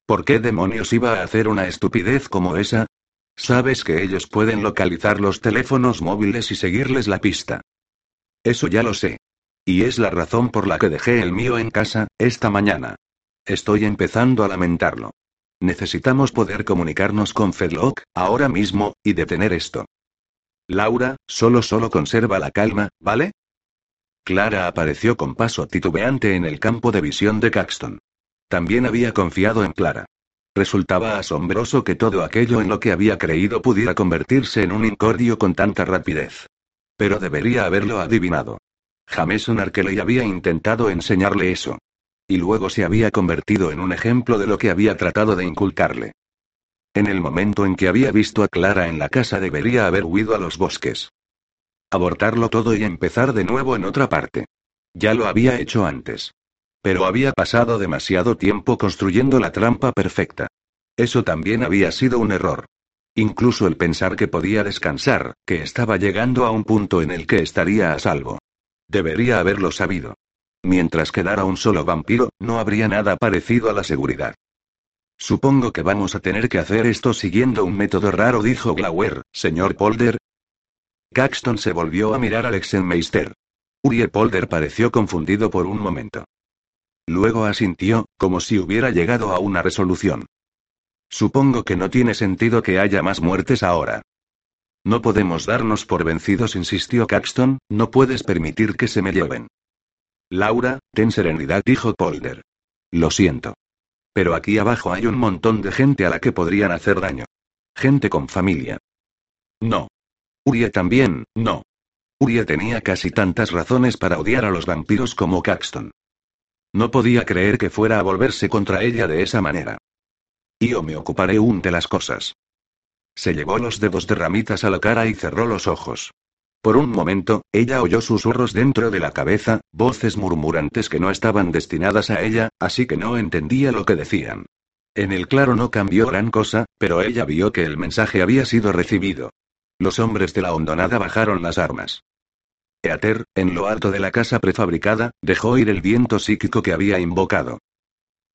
¿Por qué demonios iba a hacer una estupidez como esa? Sabes que ellos pueden localizar los teléfonos móviles y seguirles la pista. Eso ya lo sé. Y es la razón por la que dejé el mío en casa, esta mañana. Estoy empezando a lamentarlo. Necesitamos poder comunicarnos con Fedlock, ahora mismo, y detener esto. Laura, solo solo conserva la calma, ¿vale? Clara apareció con paso titubeante en el campo de visión de Caxton. También había confiado en Clara. Resultaba asombroso que todo aquello en lo que había creído pudiera convertirse en un incordio con tanta rapidez. Pero debería haberlo adivinado. Jameson Arkeley había intentado enseñarle eso. Y luego se había convertido en un ejemplo de lo que había tratado de inculcarle. En el momento en que había visto a Clara en la casa debería haber huido a los bosques. Abortarlo todo y empezar de nuevo en otra parte. Ya lo había hecho antes. Pero había pasado demasiado tiempo construyendo la trampa perfecta. Eso también había sido un error. Incluso el pensar que podía descansar, que estaba llegando a un punto en el que estaría a salvo. Debería haberlo sabido. Mientras quedara un solo vampiro, no habría nada parecido a la seguridad. Supongo que vamos a tener que hacer esto siguiendo un método raro, dijo Glauer, señor Polder. Caxton se volvió a mirar al Exenmeister. Uriel Polder pareció confundido por un momento. Luego asintió, como si hubiera llegado a una resolución. Supongo que no tiene sentido que haya más muertes ahora. No podemos darnos por vencidos, insistió Caxton, no puedes permitir que se me lleven. Laura, ten serenidad, dijo Polder. Lo siento. Pero aquí abajo hay un montón de gente a la que podrían hacer daño. Gente con familia. No. Urie también, no. Urie tenía casi tantas razones para odiar a los vampiros como Caxton. No podía creer que fuera a volverse contra ella de esa manera. Yo me ocuparé un de las cosas. Se llevó los dedos de ramitas a la cara y cerró los ojos. Por un momento, ella oyó susurros dentro de la cabeza, voces murmurantes que no estaban destinadas a ella, así que no entendía lo que decían. En el claro no cambió gran cosa, pero ella vio que el mensaje había sido recibido. Los hombres de la hondonada bajaron las armas. Eater, en lo alto de la casa prefabricada, dejó ir el viento psíquico que había invocado.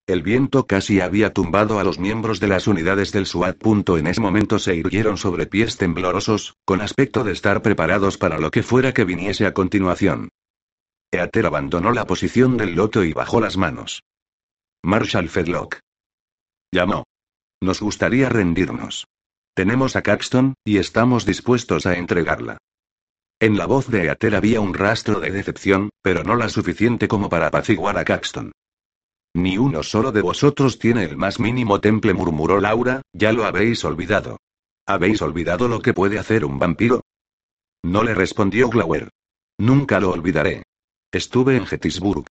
El viento casi había tumbado a los miembros de las unidades del SWAT. En ese momento se irguieron sobre pies temblorosos, con aspecto de estar preparados para lo que fuera que viniese a continuación. Eater abandonó la posición del loto y bajó las manos. Marshall Fedlock. Llamó. Nos gustaría rendirnos. Tenemos a Caxton, y estamos dispuestos a entregarla. En la voz de Eater había un rastro de decepción, pero no la suficiente como para apaciguar a Caxton. Ni uno solo de vosotros tiene el más mínimo temple, murmuró Laura, ya lo habéis olvidado. ¿Habéis olvidado lo que puede hacer un vampiro? No le respondió Glauer. Nunca lo olvidaré. Estuve en Gettysburg.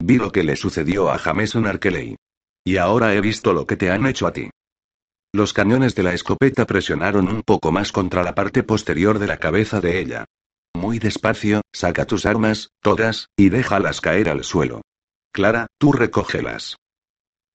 Vi lo que le sucedió a Jameson Arkeley. Y ahora he visto lo que te han hecho a ti. Los cañones de la escopeta presionaron un poco más contra la parte posterior de la cabeza de ella. Muy despacio, saca tus armas, todas, y déjalas caer al suelo. Clara, tú recógelas.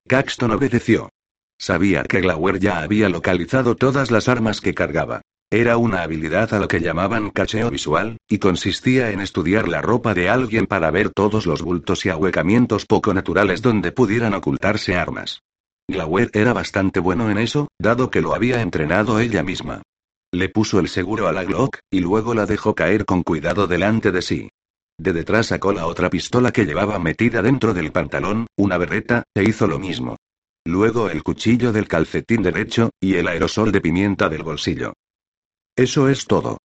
Caxton obedeció. Sabía que Glauer ya había localizado todas las armas que cargaba. Era una habilidad a lo que llamaban cacheo visual, y consistía en estudiar la ropa de alguien para ver todos los bultos y ahuecamientos poco naturales donde pudieran ocultarse armas. Glauer era bastante bueno en eso, dado que lo había entrenado ella misma. Le puso el seguro a la Glock, y luego la dejó caer con cuidado delante de sí. De detrás sacó la otra pistola que llevaba metida dentro del pantalón, una berreta, e hizo lo mismo. Luego el cuchillo del calcetín derecho, y el aerosol de pimienta del bolsillo. Eso es todo.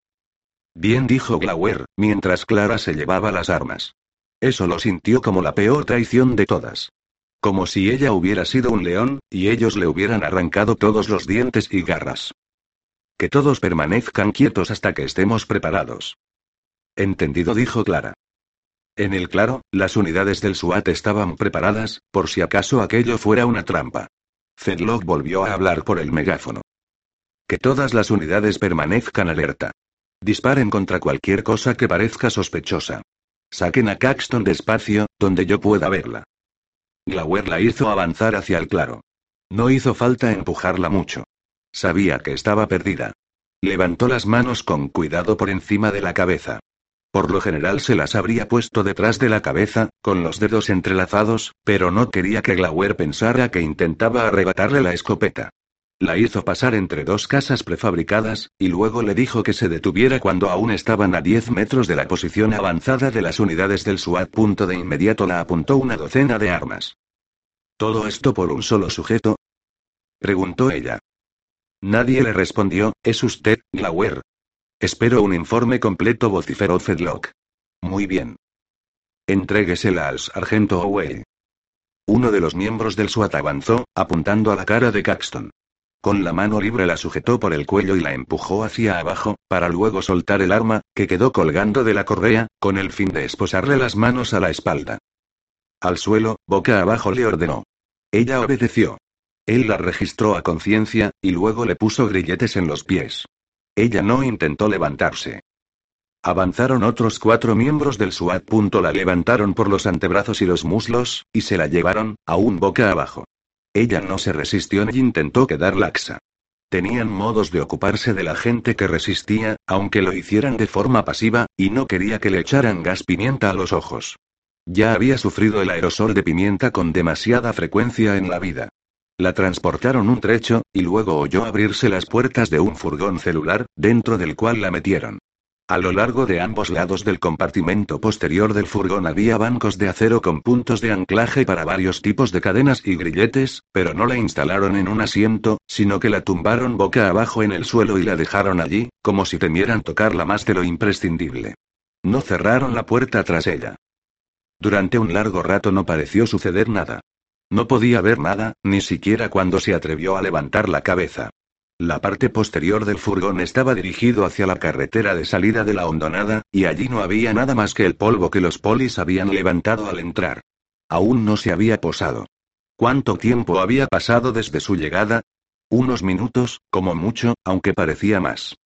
Bien dijo Glauer, mientras Clara se llevaba las armas. Eso lo sintió como la peor traición de todas. Como si ella hubiera sido un león, y ellos le hubieran arrancado todos los dientes y garras. Que todos permanezcan quietos hasta que estemos preparados. Entendido, dijo Clara. En el claro, las unidades del SWAT estaban preparadas, por si acaso aquello fuera una trampa. Zedlock volvió a hablar por el megáfono. Que todas las unidades permanezcan alerta. Disparen contra cualquier cosa que parezca sospechosa. Saquen a Caxton despacio, donde yo pueda verla. Glauer la hizo avanzar hacia el claro. No hizo falta empujarla mucho. Sabía que estaba perdida. Levantó las manos con cuidado por encima de la cabeza. Por lo general se las habría puesto detrás de la cabeza, con los dedos entrelazados, pero no quería que Glauer pensara que intentaba arrebatarle la escopeta. La hizo pasar entre dos casas prefabricadas, y luego le dijo que se detuviera cuando aún estaban a 10 metros de la posición avanzada de las unidades del SWAT. De inmediato la apuntó una docena de armas. ¿Todo esto por un solo sujeto? preguntó ella. Nadie le respondió, ¿es usted, Glauer? Espero un informe completo, vociferó Fedlock. Muy bien. Entréguesela al sargento. Uno de los miembros del SWAT avanzó, apuntando a la cara de Caxton. Con la mano libre la sujetó por el cuello y la empujó hacia abajo, para luego soltar el arma, que quedó colgando de la correa, con el fin de esposarle las manos a la espalda. Al suelo, boca abajo le ordenó. Ella obedeció. Él la registró a conciencia, y luego le puso grilletes en los pies. Ella no intentó levantarse. Avanzaron otros cuatro miembros del SWAT. La levantaron por los antebrazos y los muslos, y se la llevaron, aún boca abajo. Ella no se resistió ni intentó quedar laxa. Tenían modos de ocuparse de la gente que resistía, aunque lo hicieran de forma pasiva, y no quería que le echaran gas pimienta a los ojos. Ya había sufrido el aerosol de pimienta con demasiada frecuencia en la vida. La transportaron un trecho, y luego oyó abrirse las puertas de un furgón celular, dentro del cual la metieron. A lo largo de ambos lados del compartimento posterior del furgón había bancos de acero con puntos de anclaje para varios tipos de cadenas y grilletes, pero no la instalaron en un asiento, sino que la tumbaron boca abajo en el suelo y la dejaron allí, como si temieran tocarla más de lo imprescindible. No cerraron la puerta tras ella. Durante un largo rato no pareció suceder nada. No podía ver nada, ni siquiera cuando se atrevió a levantar la cabeza. La parte posterior del furgón estaba dirigido hacia la carretera de salida de la hondonada, y allí no había nada más que el polvo que los polis habían levantado al entrar. Aún no se había posado. ¿Cuánto tiempo había pasado desde su llegada? Unos minutos, como mucho, aunque parecía más.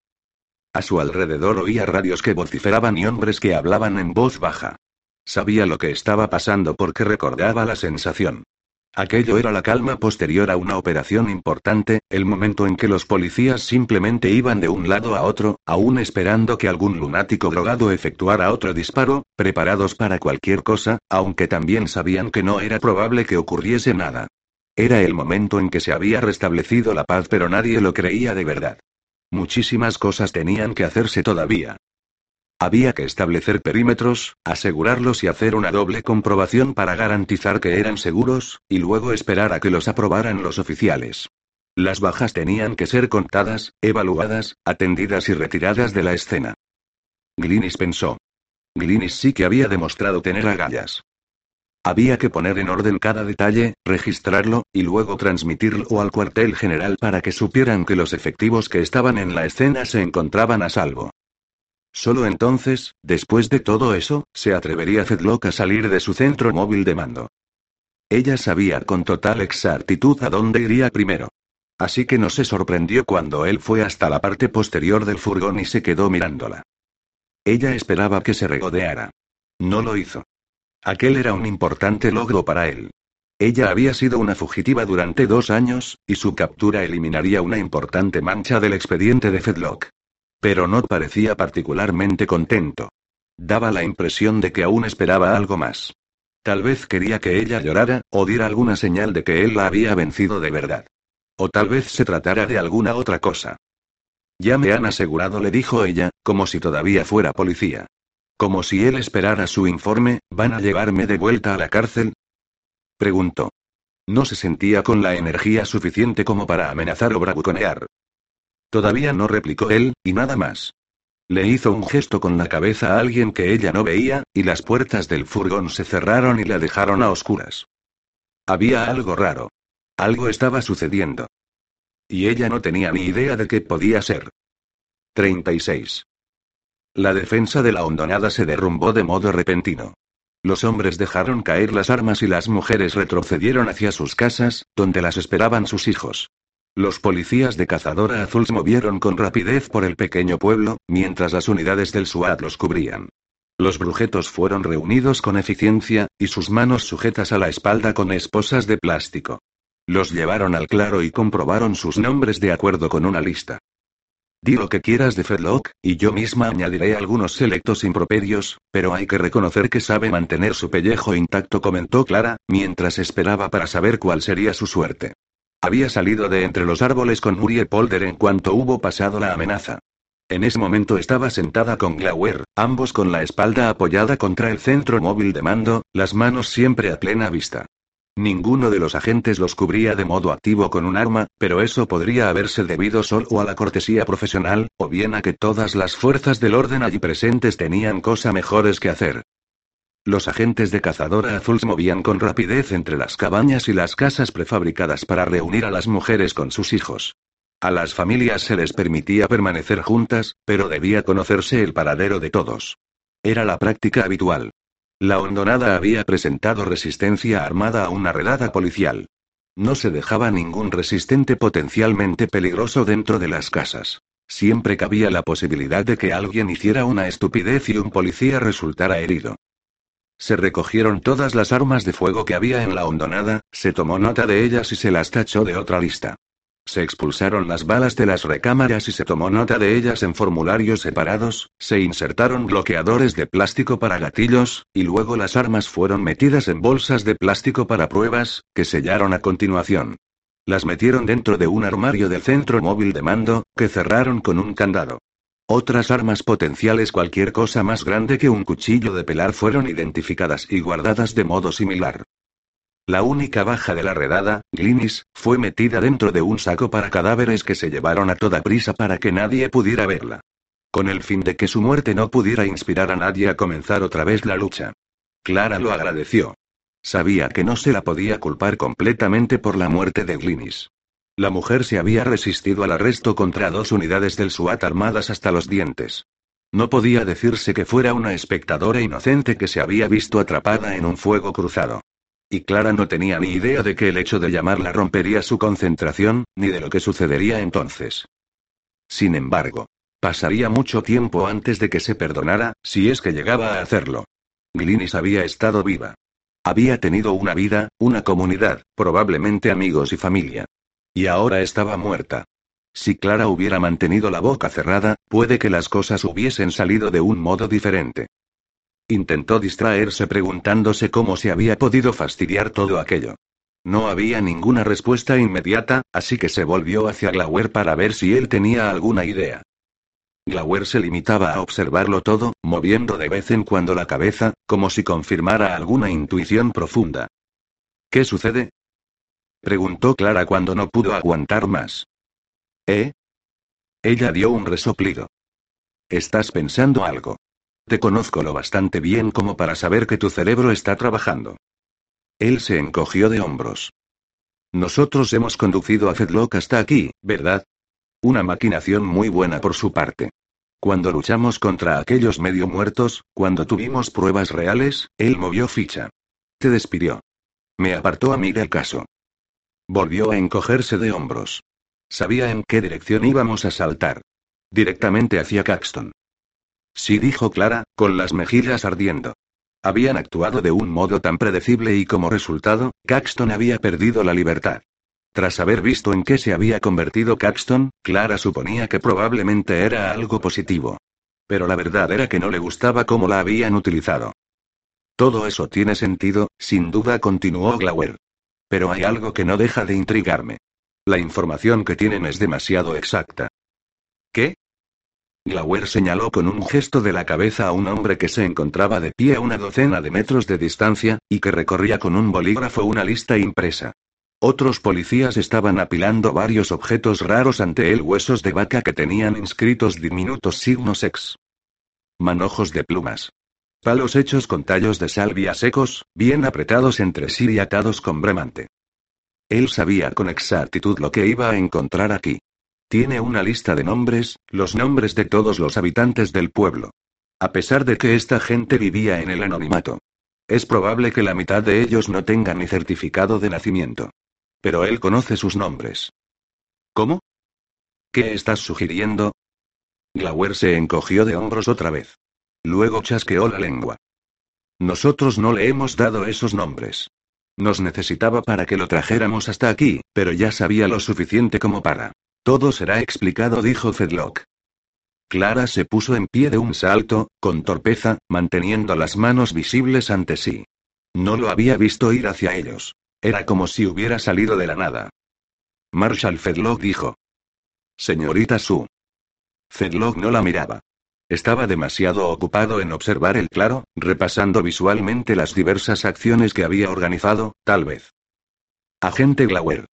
A su alrededor oía radios que vociferaban y hombres que hablaban en voz baja. Sabía lo que estaba pasando porque recordaba la sensación. Aquello era la calma posterior a una operación importante, el momento en que los policías simplemente iban de un lado a otro, aún esperando que algún lunático drogado efectuara otro disparo, preparados para cualquier cosa, aunque también sabían que no era probable que ocurriese nada. Era el momento en que se había restablecido la paz pero nadie lo creía de verdad. Muchísimas cosas tenían que hacerse todavía. Había que establecer perímetros, asegurarlos y hacer una doble comprobación para garantizar que eran seguros, y luego esperar a que los aprobaran los oficiales. Las bajas tenían que ser contadas, evaluadas, atendidas y retiradas de la escena. Glinis pensó. Glinis sí que había demostrado tener agallas. Había que poner en orden cada detalle, registrarlo, y luego transmitirlo al cuartel general para que supieran que los efectivos que estaban en la escena se encontraban a salvo. Solo entonces, después de todo eso, se atrevería Zedlock a salir de su centro móvil de mando. Ella sabía con total exactitud a dónde iría primero. Así que no se sorprendió cuando él fue hasta la parte posterior del furgón y se quedó mirándola. Ella esperaba que se regodeara. No lo hizo. Aquel era un importante logro para él. Ella había sido una fugitiva durante dos años, y su captura eliminaría una importante mancha del expediente de Fedlock. Pero no parecía particularmente contento. Daba la impresión de que aún esperaba algo más. Tal vez quería que ella llorara, o diera alguna señal de que él la había vencido de verdad. O tal vez se tratara de alguna otra cosa. Ya me han asegurado, le dijo ella, como si todavía fuera policía. Como si él esperara su informe, ¿van a llevarme de vuelta a la cárcel? Preguntó. No se sentía con la energía suficiente como para amenazar o bravuconear. Todavía no replicó él, y nada más. Le hizo un gesto con la cabeza a alguien que ella no veía, y las puertas del furgón se cerraron y la dejaron a oscuras. Había algo raro. Algo estaba sucediendo. Y ella no tenía ni idea de qué podía ser. 36. La defensa de la hondonada se derrumbó de modo repentino. Los hombres dejaron caer las armas y las mujeres retrocedieron hacia sus casas, donde las esperaban sus hijos. Los policías de Cazadora Azul se movieron con rapidez por el pequeño pueblo, mientras las unidades del SWAT los cubrían. Los brujetos fueron reunidos con eficiencia, y sus manos sujetas a la espalda con esposas de plástico. Los llevaron al claro y comprobaron sus nombres de acuerdo con una lista. Di lo que quieras de Fedlock, y yo misma añadiré algunos selectos improperios, pero hay que reconocer que sabe mantener su pellejo intacto, comentó Clara, mientras esperaba para saber cuál sería su suerte. Había salido de entre los árboles con Muriel Polder en cuanto hubo pasado la amenaza. En ese momento estaba sentada con Glauer, ambos con la espalda apoyada contra el centro móvil de mando, las manos siempre a plena vista. Ninguno de los agentes los cubría de modo activo con un arma, pero eso podría haberse debido solo a la cortesía profesional, o bien a que todas las fuerzas del orden allí presentes tenían cosas mejores que hacer. Los agentes de cazadora azul se movían con rapidez entre las cabañas y las casas prefabricadas para reunir a las mujeres con sus hijos. A las familias se les permitía permanecer juntas, pero debía conocerse el paradero de todos. Era la práctica habitual. La hondonada había presentado resistencia armada a una redada policial. No se dejaba ningún resistente potencialmente peligroso dentro de las casas. Siempre cabía la posibilidad de que alguien hiciera una estupidez y un policía resultara herido. Se recogieron todas las armas de fuego que había en la hondonada, se tomó nota de ellas y se las tachó de otra lista. Se expulsaron las balas de las recámaras y se tomó nota de ellas en formularios separados, se insertaron bloqueadores de plástico para gatillos, y luego las armas fueron metidas en bolsas de plástico para pruebas, que sellaron a continuación. Las metieron dentro de un armario del centro móvil de mando, que cerraron con un candado. Otras armas potenciales, cualquier cosa más grande que un cuchillo de pelar, fueron identificadas y guardadas de modo similar. La única baja de la redada, Glinis, fue metida dentro de un saco para cadáveres que se llevaron a toda prisa para que nadie pudiera verla. Con el fin de que su muerte no pudiera inspirar a nadie a comenzar otra vez la lucha. Clara lo agradeció. Sabía que no se la podía culpar completamente por la muerte de Glinis. La mujer se había resistido al arresto contra dos unidades del SWAT armadas hasta los dientes. No podía decirse que fuera una espectadora inocente que se había visto atrapada en un fuego cruzado. Y Clara no tenía ni idea de que el hecho de llamarla rompería su concentración, ni de lo que sucedería entonces. Sin embargo, pasaría mucho tiempo antes de que se perdonara, si es que llegaba a hacerlo. Glinis había estado viva. Había tenido una vida, una comunidad, probablemente amigos y familia. Y ahora estaba muerta. Si Clara hubiera mantenido la boca cerrada, puede que las cosas hubiesen salido de un modo diferente. Intentó distraerse preguntándose cómo se había podido fastidiar todo aquello. No había ninguna respuesta inmediata, así que se volvió hacia Glauer para ver si él tenía alguna idea. Glauer se limitaba a observarlo todo, moviendo de vez en cuando la cabeza, como si confirmara alguna intuición profunda. ¿Qué sucede? Preguntó Clara cuando no pudo aguantar más. ¿Eh? Ella dio un resoplido. Estás pensando algo. Te conozco lo bastante bien como para saber que tu cerebro está trabajando. Él se encogió de hombros. Nosotros hemos conducido a Fedlock hasta aquí, ¿verdad? Una maquinación muy buena por su parte. Cuando luchamos contra aquellos medio muertos, cuando tuvimos pruebas reales, él movió ficha. Te despidió. Me apartó a mí del caso. Volvió a encogerse de hombros. Sabía en qué dirección íbamos a saltar. Directamente hacia Caxton. Sí dijo Clara, con las mejillas ardiendo. Habían actuado de un modo tan predecible y como resultado, Caxton había perdido la libertad. Tras haber visto en qué se había convertido Caxton, Clara suponía que probablemente era algo positivo. Pero la verdad era que no le gustaba cómo la habían utilizado. Todo eso tiene sentido, sin duda continuó Glauer. Pero hay algo que no deja de intrigarme. La información que tienen es demasiado exacta. ¿Qué? Glauer señaló con un gesto de la cabeza a un hombre que se encontraba de pie a una docena de metros de distancia, y que recorría con un bolígrafo una lista impresa. Otros policías estaban apilando varios objetos raros ante él, huesos de vaca que tenían inscritos diminutos signos X. Manojos de plumas. Palos hechos con tallos de salvia secos, bien apretados entre sí y atados con bremante. Él sabía con exactitud lo que iba a encontrar aquí. Tiene una lista de nombres, los nombres de todos los habitantes del pueblo. A pesar de que esta gente vivía en el anonimato. Es probable que la mitad de ellos no tengan ni certificado de nacimiento. Pero él conoce sus nombres. ¿Cómo? ¿Qué estás sugiriendo? Glauer se encogió de hombros otra vez. Luego chasqueó la lengua. Nosotros no le hemos dado esos nombres. Nos necesitaba para que lo trajéramos hasta aquí, pero ya sabía lo suficiente como para. Todo será explicado, dijo Fedlock. Clara se puso en pie de un salto, con torpeza, manteniendo las manos visibles ante sí. No lo había visto ir hacia ellos. Era como si hubiera salido de la nada. Marshall Fedlock dijo. Señorita Sue. Fedlock no la miraba. Estaba demasiado ocupado en observar el claro, repasando visualmente las diversas acciones que había organizado, tal vez. Agente Glauer.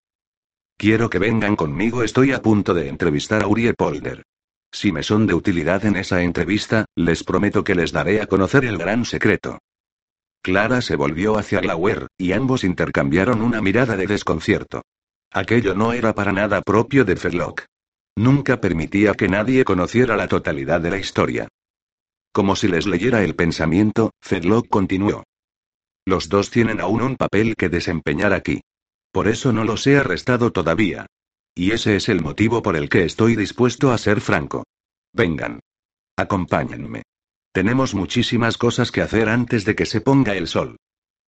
Quiero que vengan conmigo, estoy a punto de entrevistar a Uriel Polder. Si me son de utilidad en esa entrevista, les prometo que les daré a conocer el gran secreto. Clara se volvió hacia Glauer, y ambos intercambiaron una mirada de desconcierto. Aquello no era para nada propio de Fedlock. Nunca permitía que nadie conociera la totalidad de la historia. Como si les leyera el pensamiento, Fedlock continuó. Los dos tienen aún un papel que desempeñar aquí. Por eso no los he arrestado todavía. Y ese es el motivo por el que estoy dispuesto a ser franco. Vengan. Acompáñenme. Tenemos muchísimas cosas que hacer antes de que se ponga el sol.